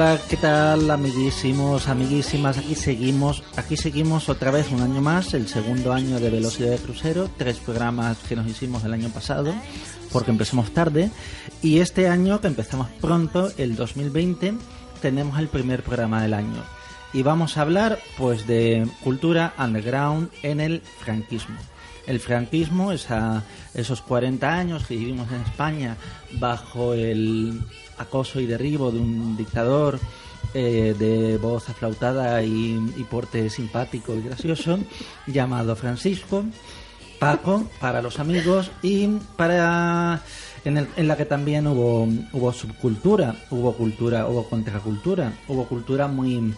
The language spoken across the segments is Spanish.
Hola, ¿qué tal, amiguísimos, amiguísimas? Aquí seguimos, aquí seguimos otra vez un año más, el segundo año de Velocidad de Crucero, tres programas que nos hicimos el año pasado, porque empezamos tarde, y este año que empezamos pronto, el 2020, tenemos el primer programa del año. Y vamos a hablar, pues, de cultura underground en el franquismo el franquismo, esa, esos 40 años que vivimos en España bajo el acoso y derribo de un dictador eh, de voz aflautada y, porte simpático y gracioso llamado Francisco, Paco para los amigos y para en, el, en la que también hubo hubo subcultura, hubo cultura, hubo contracultura, hubo cultura muy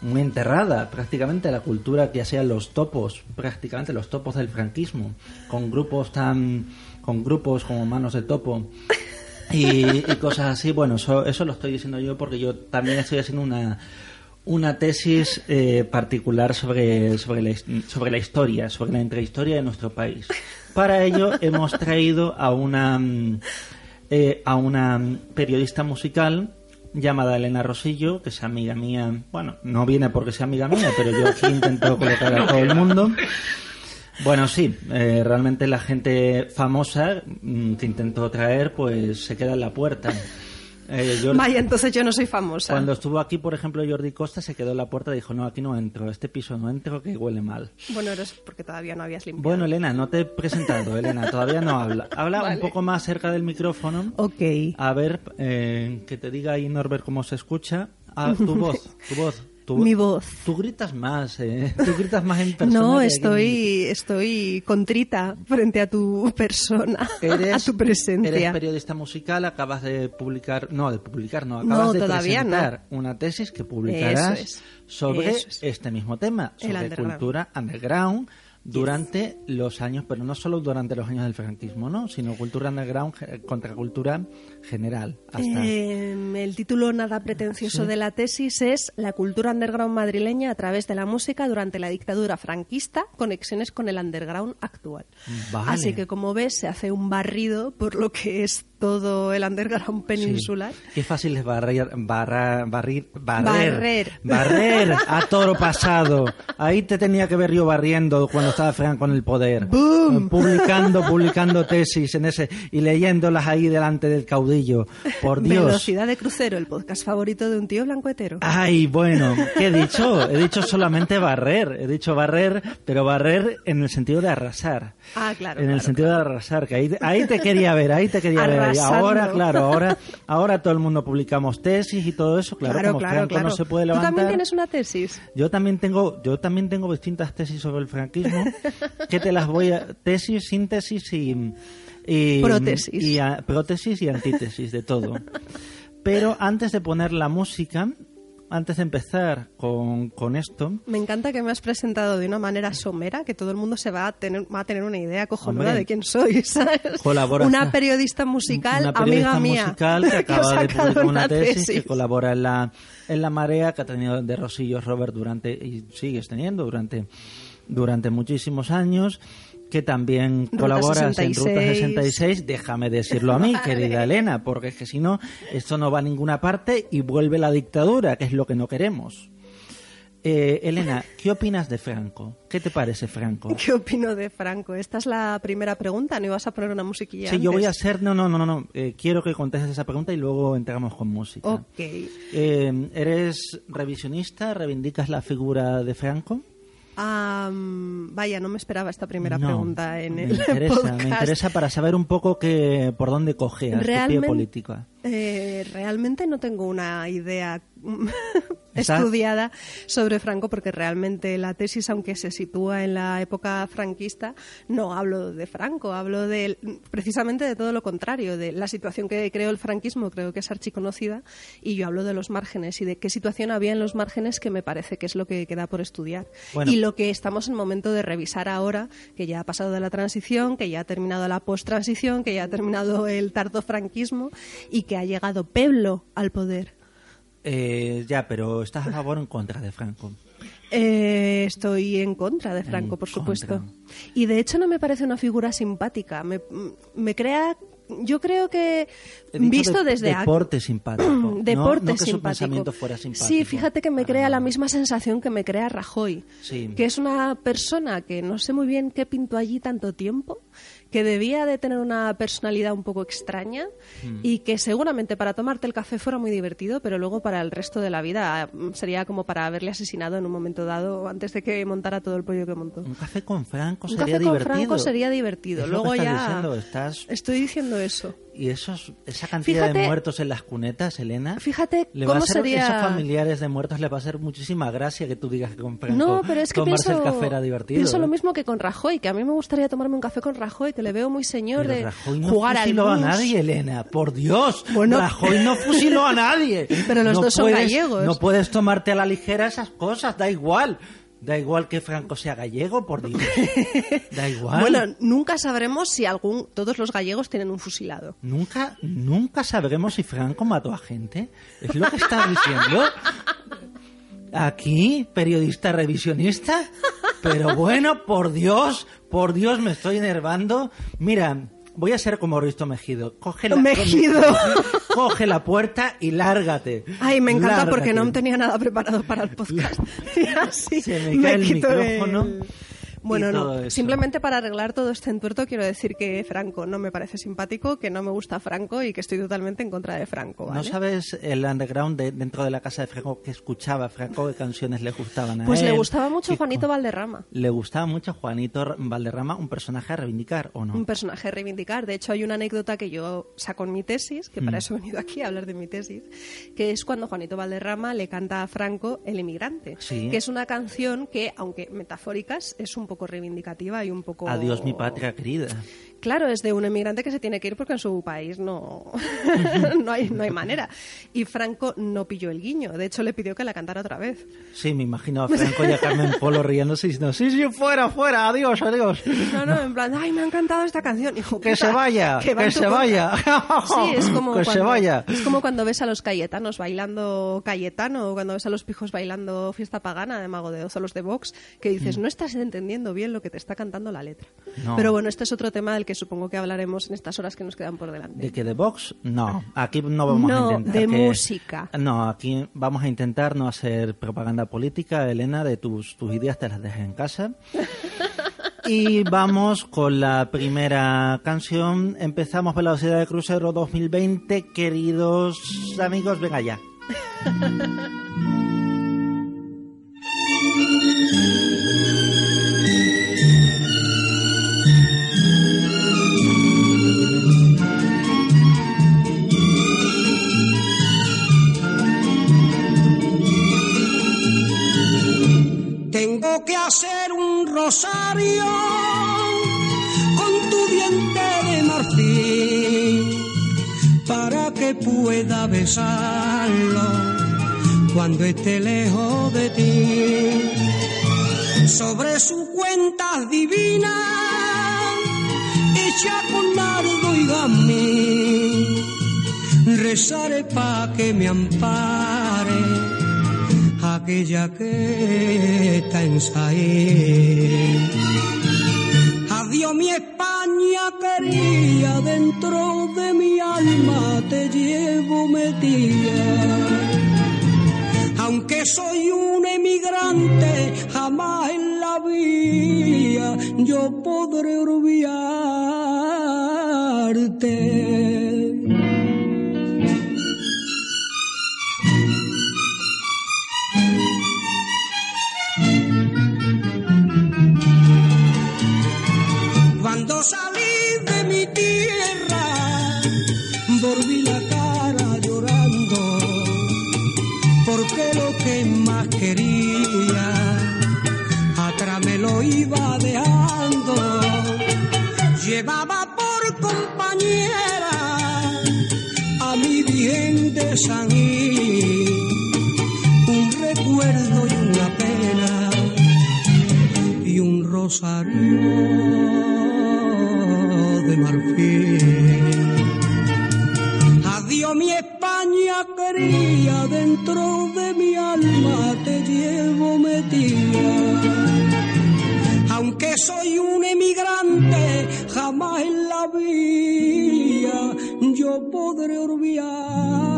muy enterrada prácticamente la cultura que hacían los topos, prácticamente los topos del franquismo, con grupos tan con grupos como Manos de Topo y, cosas así. Bueno, eso, eso, lo estoy diciendo yo porque yo también estoy haciendo una, una tesis eh, particular sobre, sobre, la, sobre la historia, sobre la intrahistoria de nuestro país. Para ello hemos traído a una, eh, a una periodista musical llamada Elena Rosillo, que es amiga mía. Bueno, no viene porque sea amiga mía, pero yo aquí intento colocar a todo el mundo. Bueno, sí, eh, realmente la gente famosa mm, que intento traer, pues se queda en la puerta. Eh, Vaya, entonces yo no soy famosa. Cuando estuvo aquí, por ejemplo, Jordi Costa se quedó en la puerta y dijo, no, aquí no entro, este piso no entro, que huele mal. Bueno, eres porque todavía no habías limpiado. Bueno, Elena, no te he presentado, Elena, todavía no habla. Habla un poco más cerca del micrófono. Ok. A ver, eh, que te diga ahí Norbert cómo se escucha. Ah, tu voz, tu voz mi voz. Tú gritas más, ¿eh? Tú gritas más en persona. No, estoy, estoy contrita frente a tu persona, a tu presencia. Eres periodista musical, acabas de publicar, no, de publicar, no, acabas de presentar una tesis que publicarás sobre este mismo tema, sobre cultura underground durante los años, pero no solo durante los años del franquismo, ¿no? sino cultura underground, contracultura general. Em, el título nada pretencioso de la tesis es La cultura underground madrileña a través de la música durante la dictadura franquista, conexiones con el underground actual. Así que como ves, se hace un barrido por lo que es todo el underground peninsular. Qué fácil es barrer, barrer, barrer, barrer, a toro pasado. Ahí te tenía que ver yo barriendo cuando estaba Franco en el poder. Publicando, publicando tesis en ese y leyéndolas ahí delante del caudillo. Por Dios. Velocidad de crucero, el podcast favorito de un tío blancoetero. Ay, bueno, ¿qué he dicho? He dicho solamente barrer. He dicho barrer, pero barrer en el sentido de arrasar. Ah, claro. En el sentido de arrasar, que ahí, ahí te quería ver, ahí te quería ver. Ahora, claro, ahora, ahora todo el mundo publicamos tesis y todo eso, claro, claro, como claro, no se puede levantar. ¿Tú también tienes una tesis? Yo también tengo, yo también tengo distintas tesis sobre el franquismo, que te las voy a, tesis, síntesis y, y prótesis. Y, prótesis y antítesis de todo. Pero antes de poner la música, antes de empezar con, con, esto... Me encanta que me has presentado de una manera somera, que todo el mundo se va a tener, va a tener una idea cojonuda de quién soy, ¿sabes? Una periodista musical, una periodista amiga mía. musical que acaba de publicar una tesis, que colabora en la, en la Marea, que ha tenido de Rosillos Robert durante, y sigues teniendo durante, durante muchísimos años que también colaboras en Ruta 66, déjame decirlo a mí, querida Elena, porque es que si no, esto no va a ninguna parte y vuelve la dictadura, que es lo que no queremos. Eh, Elena, ¿qué opinas de Franco? ¿Qué te parece Franco? ¿Qué opino de Franco? Esta es la primera pregunta, ¿no ibas a poner una musiquilla? Sí, yo voy a hacer, no, no, no, no, eh, quiero que contestes esa pregunta y luego entramos con música. Ok. Eh, ¿Eres revisionista? ¿Reivindicas la figura de Franco? Vaya, no me esperaba esta primera pregunta en el me interesa, Me interesa para saber un poco que, por dónde coge a pie política. Eh, realmente no tengo una idea estudiada sobre Franco porque realmente la tesis, aunque se sitúa en la época franquista, no hablo de Franco, hablo de precisamente de todo lo contrario, de la situación que creó el franquismo, creo que es archiconocida, y yo hablo de los márgenes y de qué situación había en los márgenes que me parece que es lo que queda por estudiar. Y lo que estamos en momento de revisar ahora, que ya ha pasado de la transición, que ya ha terminado la post-transición, que ya ha terminado el tardo franquismo y que ha llegado Peblo al poder. Eh, ya, pero ¿estás a favor o en contra de Franco? Eh, estoy en contra de Franco, por supuesto. Y de hecho no me parece una figura simpática. Me, me crea yo creo que visto desde deporte simpático deporte no, que simpático. fuera simpático sí fíjate que me crea la misma sensación que me crea Rajoy que es una persona que no sé muy bien qué pintó allí tanto tiempo que debía de tener una personalidad un poco extraña mm. y que seguramente para tomarte el café fuera muy divertido, pero luego para el resto de la vida mm, sería como para haberle asesinado en un momento dado antes de que montara todo el pollo que montó. Un café con Franco sería divertido. Un café con Franco sería divertido. luego ya diciendo, estás... estoy diciendo eso. Y esos, esa cantidad de muertos en las cunetas, Elena. Fíjate le cómo va a sería. Esos familiares de muertos le va a hacer muchísima gracia que tú digas que con Franco no, pero es que tomarse pienso, el café era divertido. Pienso lo ¿eh? mismo que con Rajoy, que a mí me gustaría tomarme un café con Rajoy, que le veo muy señor de Rajoy no jugar fusiló al a nadie, Elena. Por Dios, bueno, Rajoy no fusiló a nadie. Pero los dos son gallegos. No puedes tomarte a la ligera esas cosas, da igual. Da igual que Franco sea gallego, por Dios. Da igual. Bueno, nunca sabremos si algún, todos los gallegos tienen un fusilado. Nunca, nunca sabremos si Franco mató a gente. Es lo que está diciendo. Aquí, periodista revisionista. Pero bueno, por Dios, por Dios, me estoy enervando. Mira, voy a ser como Risto Mejido. Coge la, Mejido. Coge la puerta y lárgate. Ay, me encanta porque no tenía nada preparado para el podcast. y así Se me cae el micrófono. Bueno, no. Simplemente para arreglar todo este entuerto quiero decir que Franco no me parece simpático, que no me gusta Franco y que estoy totalmente en contra de Franco. ¿No sabes el underground dentro de la casa de Franco que escuchaba Franco, qué canciones le gustaban a pues él? Pues le gustaba mucho Juanito Valderrama. Le gustaba mucho Juanito Valderrama, un personaje a reivindicar, ¿o no? Un personaje a reivindicar. De hecho, hay una anécdota que yo saco en mi tesis, que para mm. eso he venido aquí a hablar de mi tesis, que es cuando Juanito Valderrama le canta a Franco El emigrante, que es una canción que, aunque metafóricas, es un poco poco reivindicativa y un poco... Adiós mi patria querida. Claro, es de un emigrante que se tiene que ir porque en su país no, no, hay, no hay manera. Y Franco no pilló el guiño. De hecho, le pidió que la cantara otra vez. Sí, me imagino a Franco y a Carmen Polo riéndose y diciendo, sí, sí, fuera, fuera, adiós, adiós. No, no, en plan, ay, me ha encantado esta canción. que se vaya, que, se vaya. sí, es como, que cuando, se vaya. es como cuando ves a los cayetanos bailando Cayetano o cuando ves a los pijos bailando Fiesta Pagana de Mago de Oz o los de Vox, que dices, mm. no estás entendiendo bien lo que te está cantando la letra. Pero bueno, este es otro tema del que supongo que hablaremos en estas horas que nos quedan por delante. ¿De que de Vox? No, aquí no vamos a intentar. de música. No, aquí vamos a intentar no hacer propaganda política, Elena, de tus, tus ideas te las dejes en casa. Y vamos con la primera canción. Empezamos Velocidad de Crucero 2020. Queridos amigos, venga ya. que hacer un rosario con tu diente de marfil para que pueda besarlo cuando esté lejos de ti. Sobre su cuenta divina, hecha con nardo y gamín, rezaré pa' que me ampare aquella que está en Saín. Adiós mi España quería, dentro de mi alma te llevo metida. Aunque soy un emigrante, jamás en la vida yo podré olvidarte. salí de mi tierra, volví la cara llorando, porque lo que más quería, atrás me lo iba dejando, llevaba por compañera a mi virgen de San un recuerdo y una pena y un rosario marfil. Adiós mi España quería, dentro de mi alma te llevo metida. Aunque soy un emigrante, jamás en la vida yo podré olvidarte.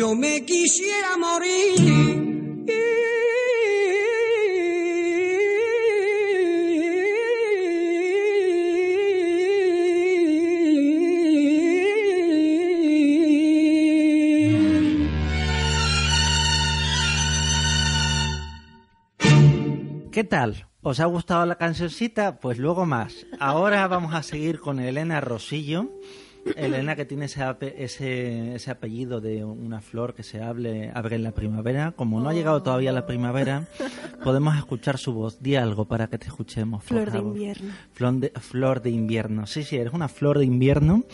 Yo me quisiera morir ¿Qué tal? ¿Os ha gustado la cancioncita? Pues luego más. Ahora vamos a seguir con Elena Rosillo. Elena que tiene ese, ese, ese, apellido de una flor que se abre, abre en la primavera. Como no ha llegado todavía la primavera, podemos escuchar su voz. Di algo para que te escuchemos. Flor de invierno. Flor de, flor de invierno. Sí, sí, eres una flor de invierno.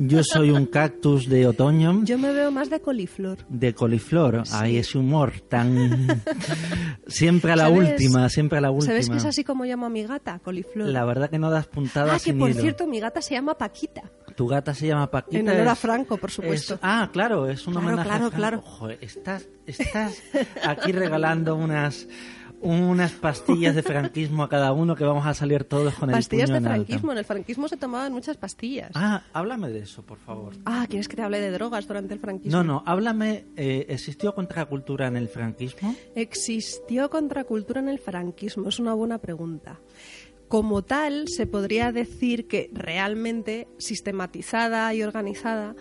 Yo soy un cactus de otoño. Yo me veo más de coliflor. De coliflor. Sí. Ay, ese humor tan... siempre a la ¿Sabes? última, siempre a la última. ¿Sabes que es así como llamo a mi gata, coliflor? La verdad que no das puntadas Ah, que por hilo. cierto, mi gata se llama Paquita. Tu gata se llama Paquita. En honor a Franco, por supuesto. es- ah, claro, es un Claro, homenaje claro, a claro. Joder, estás, estás aquí regalando unas unas pastillas de franquismo a cada uno que vamos a salir todos con Pastillas el de puño en franquismo. En el franquismo se tomaban muchas pastillas. Ah, háblame de eso, por favor. Ah, ¿quieres que te hable de drogas durante el franquismo? No, no, háblame, eh, ¿existió contracultura en el franquismo? ¿Existió contracultura en el franquismo? Es una buena pregunta. Como tal, se podría decir que realmente sistematizada y organizada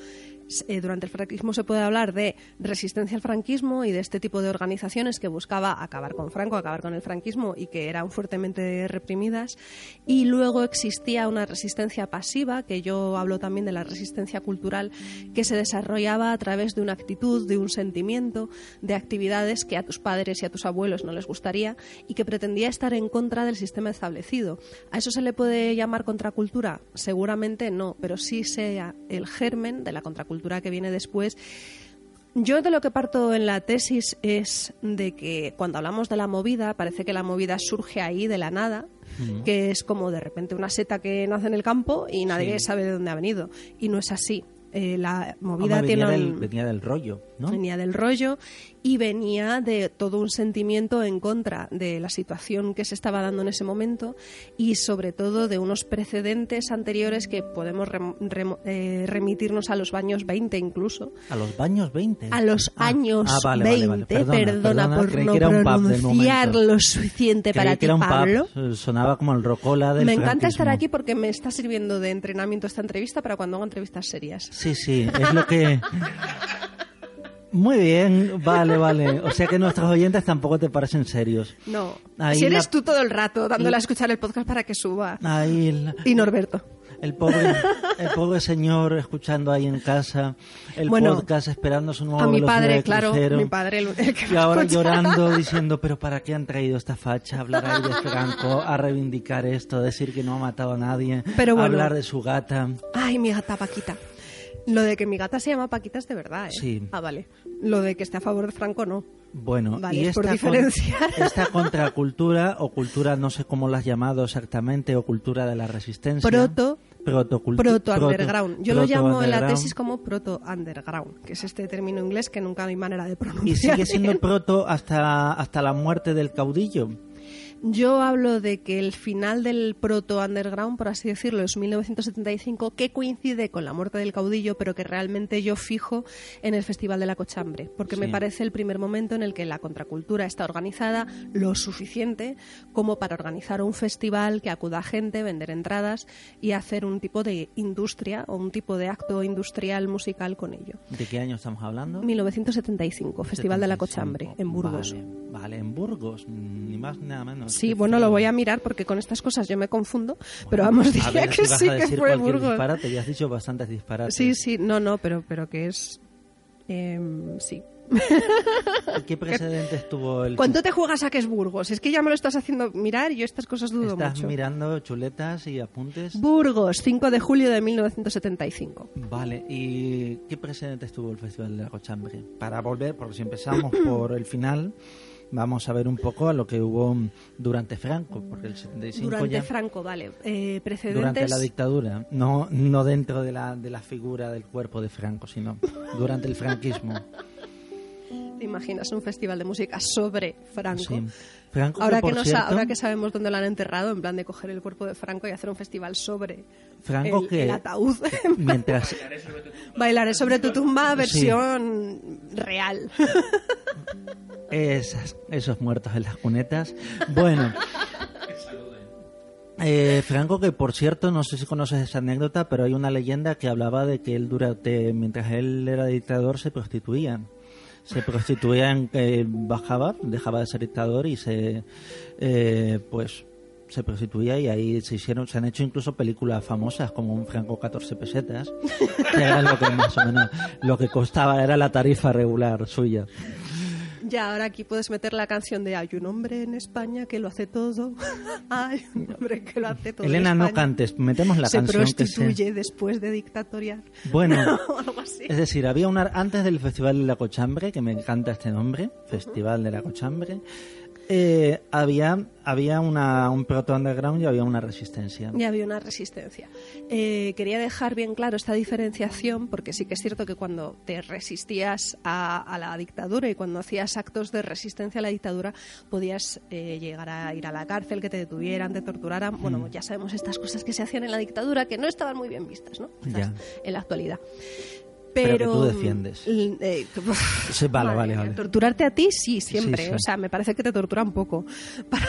eh, durante el franquismo se puede hablar de resistencia al franquismo y de este tipo de organizaciones que buscaba acabar con Franco, acabar con el franquismo y que eran fuertemente reprimidas. Y luego existía una resistencia pasiva, que yo hablo también de la resistencia cultural, que se desarrollaba a través de una actitud, de un sentimiento, de actividades que a tus padres y a tus abuelos no les gustaría y que pretendía estar en contra del sistema establecido. ¿A eso se le puede llamar contracultura? Seguramente no, pero sí sea el germen de la contracultura que viene después. Yo de lo que parto en la tesis es de que cuando hablamos de la movida, parece que la movida surge ahí de la nada, que es como de repente una seta que nace en el campo y nadie Sí. sabe de dónde ha venido. Y no es así. Eh, la movida Hombre, tiene venía, un- del, venía del rollo, ¿no? venía del rollo y venía de todo un sentimiento en contra de la situación que se estaba dando en ese momento y sobre todo de unos precedentes anteriores que podemos rem- rem- eh, remitirnos a los años 20 incluso. A los baños 20. A los Ah, años ah, vale, 20, vale, vale. Perdona, perdona, por creí no que era un pub del pronunciar lo suficiente para que ti, un pub, Pablo. eh, sonaba como el rocola del Me encanta estar franquismo. aquí porque me está sirviendo de entrenamiento esta entrevista para cuando haga entrevistas serias. Sí, sí, es lo que... Muy bien, vale, vale. O sea que nuestros oyentes tampoco te parecen serios. No, Ahí si eres la- tú todo el rato dándole a escuchar el podcast para que suba. Ahí el, Y Norberto. el pobre, el pobre señor escuchando ahí en casa el Bueno, podcast esperando su nuevo A mi padre, claro, crucero. mi padre el, el que Y ahora llorando, diciendo, pero ¿para qué han traído esta facha? Hablar ahí de Franco, a reivindicar esto, decir que no ha matado a nadie, Pero bueno. hablar de su gata. Ay, mi gata Paquita. Lo de que mi gata se llama Paquita es de verdad, ¿eh? Sí. Ah, vale. Lo de que esté a favor de Franco, no. Bueno, Vale, y es por esta, con- esta contracultura o cultura, no sé cómo la has llamado exactamente, o cultura de la resistencia. Proto- Protocultu- Proto proto- underground. Yo lo llamo en la proto-underground. tesis como proto underground, que es este término inglés que nunca hay manera de Y pronunciar. sigue siendo bien. proto hasta, hasta la muerte del caudillo. Yo hablo de que el final del proto underground, por así decirlo, es 1975, que coincide con la muerte del caudillo, pero que realmente yo fijo en el Festival de la Cochambre, porque me parece el primer momento en el que la contracultura está organizada lo suficiente como para organizar un festival que acuda a gente, vender entradas y hacer un tipo de industria o un tipo de acto industrial musical con ello. ¿De qué año estamos hablando? 1975, Festival de la 75. Cochambre, en Burgos. Vale, vale, en Burgos, ni más ni nada menos. Sí, bueno, lo voy a mirar porque con estas cosas yo me confundo, pero vamos, A diría ver que sí que fue Burgos. disparate, ya has dicho bastantes disparates. Sí, sí, no, no, pero, pero que es... em, sí. ¿Qué precedentes tuvo el ¿Cuánto te juegas a que es Burgos? Es que ya me lo estás haciendo mirar y yo estas cosas dudo Estás mucho. mirando chuletas y apuntes. Burgos, 5 de julio de 1975. Vale, ¿y qué precedentes tuvo el Festival de la Cochambre? Para volver, porque si empezamos por el final, vamos a ver un poco a lo que hubo durante Franco, porque el 75 Durante ya... Franco, vale. Eh, precedentes... Durante la dictadura, no, no dentro de la, de la figura del cuerpo de Franco, sino durante el franquismo. ¿Te imaginas un festival de música sobre Franco? Sí. Franco, Ahora que, que, por no sa- cierto, ahora que sabemos dónde lo han enterrado, en plan de coger el cuerpo de Franco y hacer un festival sobre Franco el, que el ataúd. mientras Bailaré sobre tu tumba, Sí. versión real. Esas- esos muertos en las cunetas. Bueno. Eh, Franco, que por cierto, no sé si conoces esa anécdota, pero hay una leyenda que hablaba de que él durante, mientras él era dictador, se prostituía. Se prostituía en que bajaba, dejaba de ser dictador y se, eh, pues, se prostituía y ahí se hicieron, se han hecho incluso películas famosas como un Franco 14 pesetas, que era lo que más o menos, lo que costaba era la tarifa regular suya. Ya, ahora aquí puedes meter la canción de Hay un hombre en España que lo hace todo. Hay un hombre que lo hace todo. en Elena, no cantes, metemos la Se canción que prostituye se... después de dictatorial. Bueno, o algo así. es decir, había una antes del Festival de la Cochambre, que me encanta este nombre, Festival de la Cochambre, eh, había había una, un proto underground y había una resistencia. Y había una resistencia. Eh, quería dejar bien claro esta diferenciación, porque sí que es cierto que cuando te resistías a, a la dictadura y cuando hacías actos de resistencia a la dictadura, podías eh, llegar a ir a la cárcel, que te detuvieran, te torturaran. Bueno, Mm. ya sabemos estas cosas que se hacían en la dictadura que no estaban muy bien vistas, ¿no? En la actualidad. Pero Pero, que tú defiendes. l- eh, Sí, vale, vale, vale. Torturarte a ti, sí, siempre. Sí, sí. O sea, me parece que te tortura un poco. Para,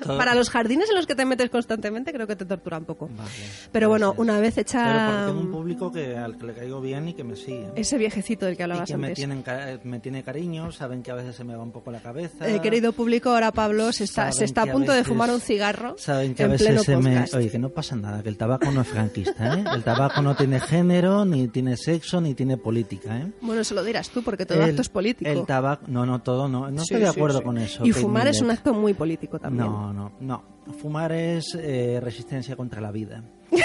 Todo- para los jardines en los que te metes constantemente, creo que te tortura un poco. Vale, Pero bueno, gracias. una vez Pero hecha porque tengo un público que, al que le caigo bien y que me sigue. ese viejecito del que Y hablabas que me, antes. tienen, me tiene cariño, saben que a veces se me va un poco la cabeza. Eh, querido público, ahora Pablo se está, se está a que punto de fumar un cigarro Saben que a veces pleno se me... Oye, que no pasa nada, que el tabaco no es franquista, ¿eh? El tabaco no tiene género, ni tiene sexo, ni tiene política, ¿eh? Bueno, eso lo dirás tú, porque todo El- acto es político. El tabaco... No, no, todo no. No Sí, estoy de acuerdo sí. con eso. Y fumar es un acto muy político también. No, no, no. Fumar es eh, resistencia contra la vida.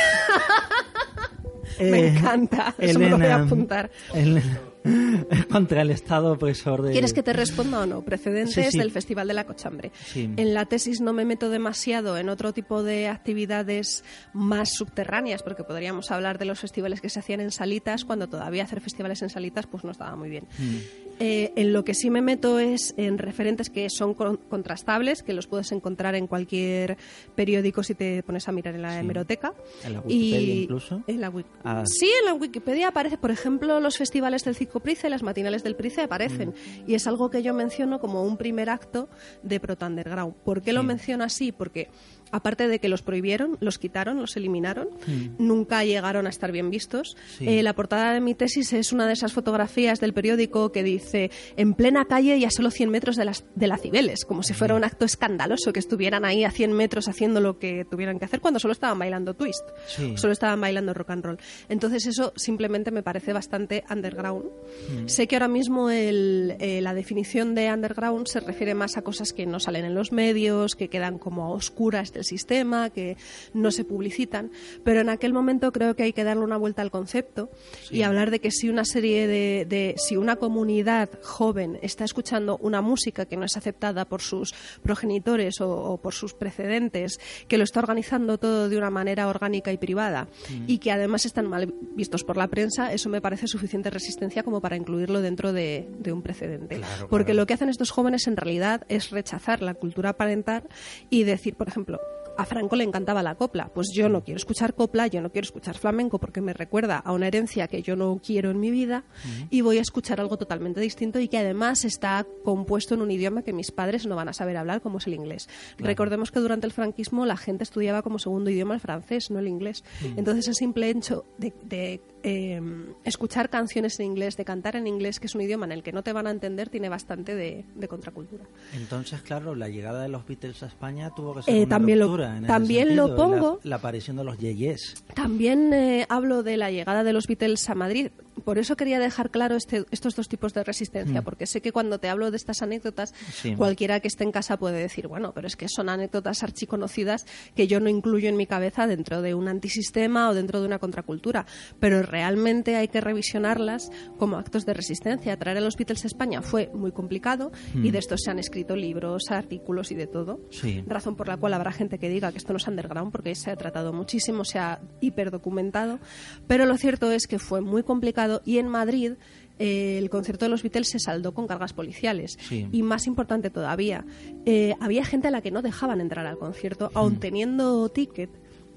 Me Eh, encanta, eso me lo voy a apuntar. Elena, contra el Estado opresor de... ¿Quieres que te responda o no? Precedentes Sí, sí. del Festival de la Cochambre. Sí. En la tesis no me meto demasiado en otro tipo de actividades más subterráneas, porque podríamos hablar de los festivales que se hacían en salitas, cuando todavía hacer festivales en salitas pues no estaba muy bien. Mm. Eh, en lo que sí me meto es en referentes que son con- contrastables, que los puedes encontrar en cualquier periódico si te pones a mirar en la Sí. hemeroteca. En la Wikipedia Y- incluso. En la Ah. Sí, en la Wikipedia aparece, por ejemplo, los festivales del Circo Price, las matinales del Price aparecen. Mm. Y es algo que yo menciono como un primer acto de Proto Underground. ¿Por qué lo menciono así? Porque aparte de que los prohibieron, los quitaron, los eliminaron, Mm. nunca llegaron a estar bien vistos. Sí. Eh, la portada de mi tesis es una de esas fotografías del periódico que dice en plena calle y a solo 100 metros de las de la Cibeles, como si fuera un acto escandaloso que estuvieran ahí a 100 metros haciendo lo que tuvieran que hacer cuando solo estaban bailando twist, Sí. solo estaban bailando rock and roll. Entonces eso simplemente me parece bastante underground. Mm. Sé que ahora mismo el- eh, la definición de underground se refiere más a cosas que no salen en los medios, que quedan como a oscuras del sistema, que no se publicitan, pero en aquel momento creo que hay que darle una vuelta al concepto y hablar de que si una serie de, si una comunidad joven está escuchando una música que no es aceptada por sus progenitores o, por sus precedentes, que lo está organizando todo de una manera orgánica y privada mm. y que además están mal vistos por la prensa, eso me parece suficiente resistencia como para incluirlo dentro de, un precedente. Porque lo que hacen estos jóvenes en realidad es rechazar la cultura parental y decir, por ejemplo, a Franco le encantaba la copla. Pues yo no quiero escuchar copla, yo no quiero escuchar flamenco porque me recuerda a una herencia que yo no quiero en mi vida y voy a escuchar algo totalmente distinto y que además está compuesto en un idioma que mis padres no van a saber hablar, como es el inglés. Recordemos que durante el franquismo la gente estudiaba como segundo idioma el francés, no el inglés. Entonces, el simple hecho de, em, escuchar canciones en inglés, de cantar en inglés, que es un idioma en el que no te van a entender, tiene bastante de, contracultura. Entonces, claro, la llegada de los Beatles a España tuvo que ser eh, una también también lo pongo. La, aparición de los yeyes. También eh, hablo de la llegada de los Beatles a Madrid. Por eso quería dejar claro este, estos dos tipos de resistencia, mm. porque sé que cuando te hablo de estas anécdotas, cualquiera que esté en casa puede decir, bueno, pero es que son anécdotas archiconocidas que yo no incluyo en mi cabeza dentro de un antisistema o dentro de una contracultura. Pero realmente hay que revisionarlas como actos de resistencia. Traer a los Beatles a España fue muy complicado y mm. de esto se han escrito libros, artículos y de todo. Razón por la cual habrá gente que diga que esto no es underground porque se ha tratado muchísimo, se ha hiperdocumentado, pero lo cierto es que fue muy complicado y en Madrid eh, el concierto de los Beatles se saldó con cargas policiales. Y más importante todavía, eh, había gente a la que no dejaban entrar al concierto, aun mm. teniendo ticket,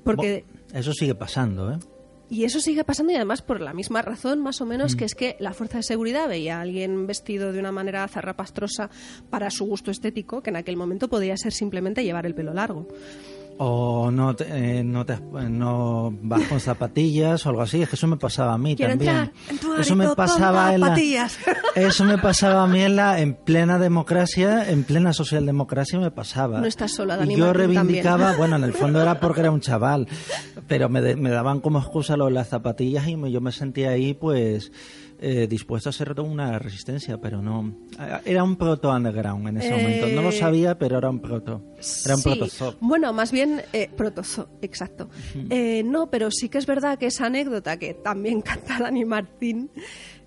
porque... Eso sigue pasando, ¿eh? Y eso sigue pasando y además por la misma razón, más o menos, mm. que es que la fuerza de seguridad veía a alguien vestido de una manera zarrapastrosa para su gusto estético, que en aquel momento podía ser simplemente llevar el pelo largo o no te, eh, no, te, no vas con zapatillas o algo así. Es que eso me pasaba a mí también. eso me pasaba en la, eso me pasaba a mí en la en plena democracia en plena socialdemocracia me pasaba. No estás sola Dani y yo reivindicaba bueno en el fondo era porque era un chaval pero me, me daban como excusa lo de las zapatillas y yo me sentía ahí pues eh, dispuesto a hacer una resistencia, pero no. Eh, era un proto underground en ese momento. No lo eh, sabía, pero era un proto. Era un sí. Bueno, más bien eh, protozo, exacto. no, pero sí que es verdad que esa anécdota que también canta Dani Martín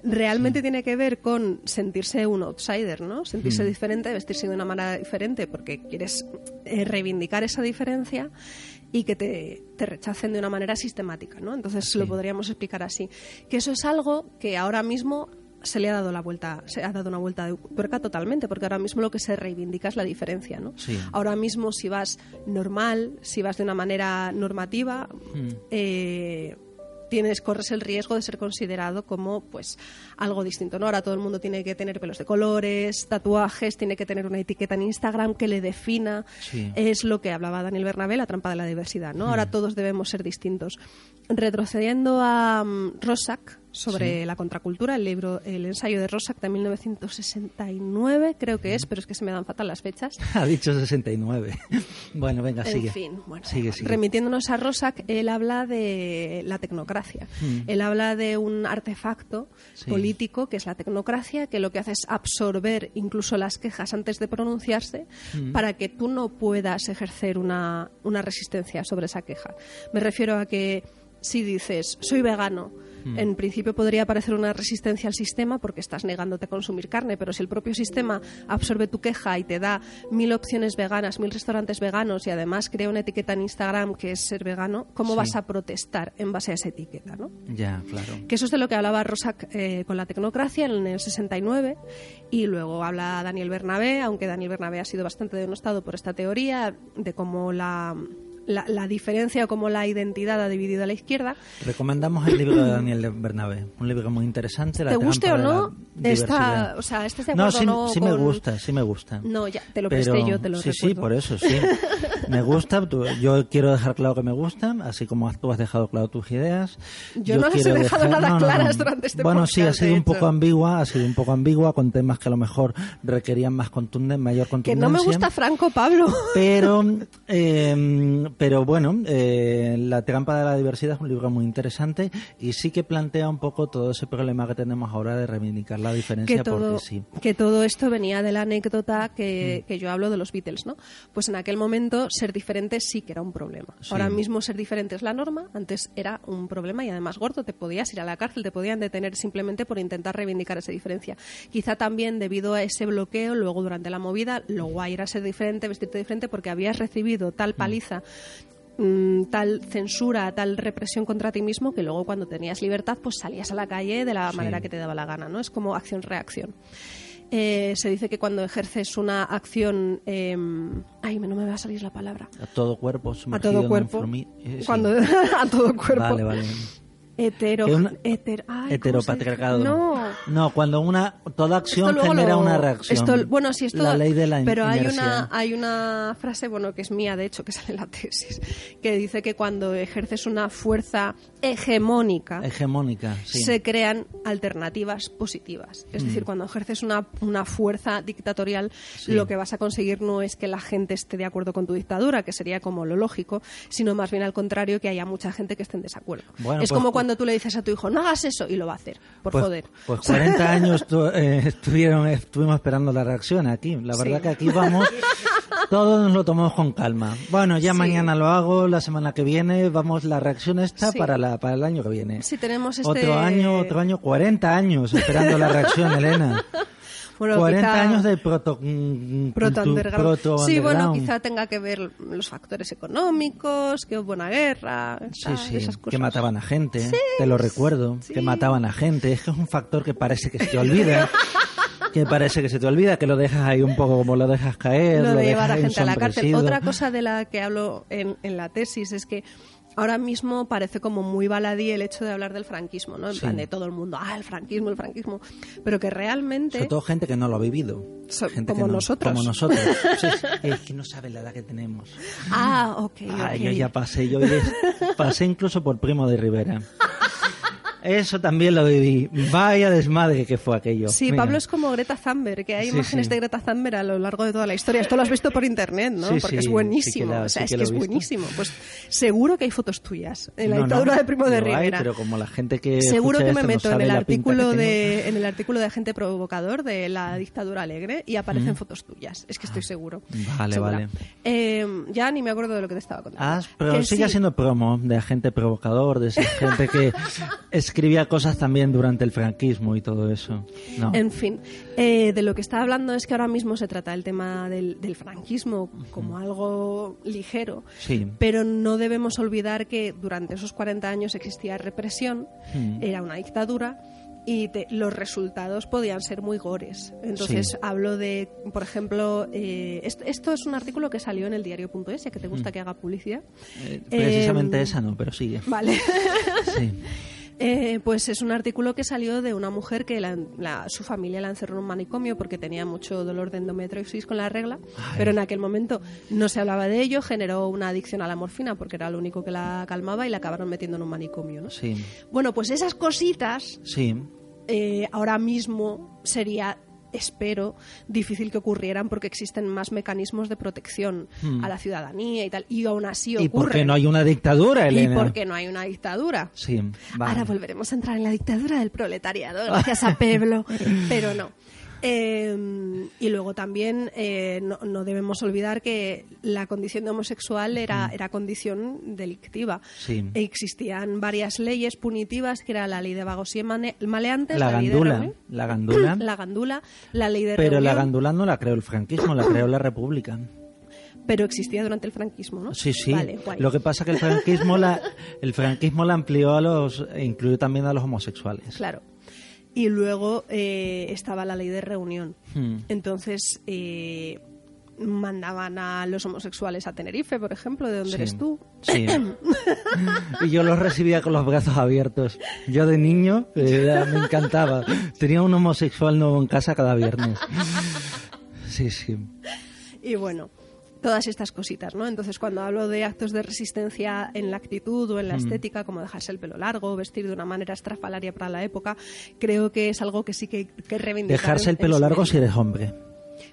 realmente tiene que ver con sentirse un outsider, ¿no? Sentirse diferente, vestirse de una manera diferente porque quieres reivindicar esa diferencia y que te, rechacen de una manera sistemática, ¿no? Entonces lo podríamos explicar así. Que eso es algo que ahora mismo se le ha dado la vuelta, se ha dado una vuelta de tuerca totalmente, porque ahora mismo lo que se reivindica es la diferencia, ¿no? Ahora mismo si vas normal, si vas de una manera normativa, hmm. eh, tienes, corres el riesgo de ser considerado como pues algo distinto. ¿no? Ahora todo el mundo tiene que tener pelos de colores, tatuajes, tiene que tener una etiqueta en Instagram que le defina. Es lo que hablaba Daniel Bernabé, la trampa de la diversidad. ¿no? Ahora mm. todos debemos ser distintos. Retrocediendo a um, sobre la contracultura, el libro, el ensayo de Rosak de 1969, creo que es, pero es que se me dan fatal las fechas. ha dicho 69. bueno, venga, sigue. En fin, bueno, remitiéndonos a Rosak, él habla de la tecnocracia. Hmm. Él habla de un artefacto político que es la tecnocracia, que lo que hace es absorber incluso las quejas antes de pronunciarse hmm. para que tú no puedas ejercer una, una resistencia sobre esa queja. Me refiero a que si dices, soy vegano, Hmm. En principio podría parecer una resistencia al sistema porque estás negándote a consumir carne, pero si el propio sistema absorbe tu queja y te da mil opciones veganas, mil restaurantes veganos y además crea una etiqueta en Instagram que es ser vegano, ¿cómo vas a protestar en base a esa etiqueta? ¿no? Ya, claro. Que eso es de lo que hablaba Rosa eh, con la tecnocracia en el 69 y luego habla Daniel Bernabé, aunque Daniel Bernabé ha sido bastante denostado por esta teoría de cómo la la, diferencia o como la identidad ha dividido a la izquierda. Recomendamos el libro de Daniel Bernabé, un libro muy interesante. ¿Te guste o no? Está, o sea, este no, sí, sí me gusta, sí me gusta. No, ya, te lo presté yo, te lo Sí, sí, por eso, sí. me gusta, yo quiero dejar claro que me gustan, así como tú has dejado claro tus ideas. Yo, no las he dejado nada claras durante este Bueno, sí, ha sido un poco ambigua, ha sido un poco ambigua con temas que a lo mejor requerían más contundencia, mayor contundencia. Que no me gusta Franco, Pablo. Pero, eh, pero bueno, eh, La trampa de la diversidad es un libro muy interesante y sí que plantea un poco todo ese problema que tenemos ahora de reivindicar la diferencia que todo, porque sí. Que todo esto venía de la anécdota que, mm. que, yo hablo de los Beatles, ¿no? Pues en aquel momento ser diferente sí que era un problema. Ahora mismo ser diferente es la norma, antes era un problema y además gordo, te podías ir a la cárcel, te podían detener simplemente por intentar reivindicar esa diferencia. Quizá también debido a ese bloqueo, luego durante la movida, lo guay era ser diferente, vestirte diferente porque habías recibido tal mm. paliza mm, tal censura, tal represión contra ti mismo que luego cuando tenías libertad pues salías a la calle de la manera que te daba la gana, ¿no? Es como acción-reacción. Eh, se dice que cuando ejerces una acción, eh, ay, no me va a salir la palabra. A todo cuerpo, a todo cuerpo, eh, cuando a todo cuerpo. Vale, vale. Hetero, heteropatriarcado. No. No, cuando una toda acción genera una reacción. Esto, bueno, sí, esto, la ley de la Pero hay una, hay una frase, bueno, que es mía, de hecho, que sale en la tesis, que dice que cuando ejerces una fuerza hegemónica, hegemónica se crean alternativas positivas. Es decir, mm. cuando ejerces una, una fuerza dictatorial, lo que vas a conseguir no es que la gente esté de acuerdo con tu dictadura, que sería como lo lógico, sino más bien al contrario, que haya mucha gente que esté en desacuerdo. es pues como cuando tú le dices a tu hijo, no hagas eso, y lo va a hacer, por pues, joder. Pues 40 años eh, estuvieron, estuvimos esperando la reacción aquí. La verdad que aquí vamos, todos nos lo tomamos con calma. Bueno, ya mañana lo hago, la semana que viene, vamos, la reacción está para, la, para el año que viene. Sí, tenemos este... Otro año, otro año, 40 años esperando la reacción, Elena. 40 años de proto, mm, proto, Sí, bueno, quizá tenga que ver los factores económicos, que hubo una guerra, sí, sí, que mataban a gente, te lo recuerdo, que mataban a gente. Es que es un factor que parece que se te olvida. que parece que se te olvida, que lo dejas ahí un poco como lo dejas caer. Lo de llevar a gente a la cárcel. Otra cosa de la que hablo en, en la tesis es que ahora mismo parece como muy baladí el hecho de hablar del franquismo, ¿no? En plan de todo el mundo, ah, el franquismo, el franquismo. Pero que realmente. Sobre todo gente que no lo ha vivido. gente como nosotros. Como nosotros. es que no sabe la edad que tenemos. Ah, ok. Ah, yo ya pasé, yo pasé incluso por Primo de Rivera. Eso también lo viví. Vaya desmadre que fue aquello. Sí, Pablo es como Greta Thunberg, que hay imágenes de Greta Thunberg a lo largo de toda la historia. Esto lo has visto por internet, ¿no? Porque es buenísimo. o sea, es que, es buenísimo. Pues seguro que hay fotos tuyas en la dictadura de Primo de Rivera. pero como la gente que seguro que me meto en el artículo de en el artículo de agente provocador de la dictadura alegre y aparecen fotos tuyas. Es que estoy seguro. Vale, vale. Eh, ya ni me acuerdo de lo que te estaba contando. Ah, pero sigue siendo promo de agente provocador, de esa gente que escribía cosas también durante el franquismo y todo eso. En fin, eh, de lo que está hablando es que ahora mismo se trata el tema del, franquismo como algo ligero, pero no debemos olvidar que durante esos 40 años existía represión, era una dictadura y los resultados podían ser muy gores. Entonces hablo de, por ejemplo, eh, esto, es un artículo que salió en el diario.es, que te gusta que haga publicidad. Eh, precisamente esa no, pero sigue. Vale. sí. Eh, pues es un artículo que salió de una mujer que su familia la encerró en un manicomio porque tenía mucho dolor de endometriosis con la regla, pero en aquel momento no se hablaba de ello, generó una adicción a la morfina porque era lo único que la calmaba y la acabaron metiendo en un manicomio. ¿no? Sí. Bueno, pues esas cositas sí. Eh, ahora mismo sería espero, difícil que ocurrieran porque existen más mecanismos de protección hmm. a la ciudadanía y tal. Y aún así ocurre. Y porque no hay una dictadura, Elena. Y porque no hay una dictadura. Sí, Ahora volveremos a entrar en la dictadura del proletariado, gracias a Peblo. Pero no. Em, y luego también eh, no, debemos olvidar que la condición de homosexual era, era condición delictiva. Sí. Existían varias leyes punitivas, que era la ley de vagos y maleantes, la, gandula, la gandula, la gandula, la ley de Pero la gandula no la creó el franquismo, la creó la república pero existía durante el franquismo, ¿no? Sí, sí. Lo que pasa que el franquismo la el franquismo la amplió a los e incluyó también a los homosexuales. Claro y luego eh, estaba la ley de reunión. Hmm. Entonces eh, mandaban a los homosexuales a Tenerife, por ejemplo, de donde eres tú. Sí. y yo los recibía con los brazos abiertos. Yo de niño eh, me encantaba. Tenía un homosexual nuevo en casa cada viernes. Sí, sí. Y bueno, todas estas cositas, ¿no? Entonces, cuando hablo de actos de resistencia en la actitud o en la mm. estética, como dejarse el pelo largo, vestir de una manera estrafalaria para la época, creo que es algo que sí que, que reivindicar. Dejarse el pelo largo si eres hombre.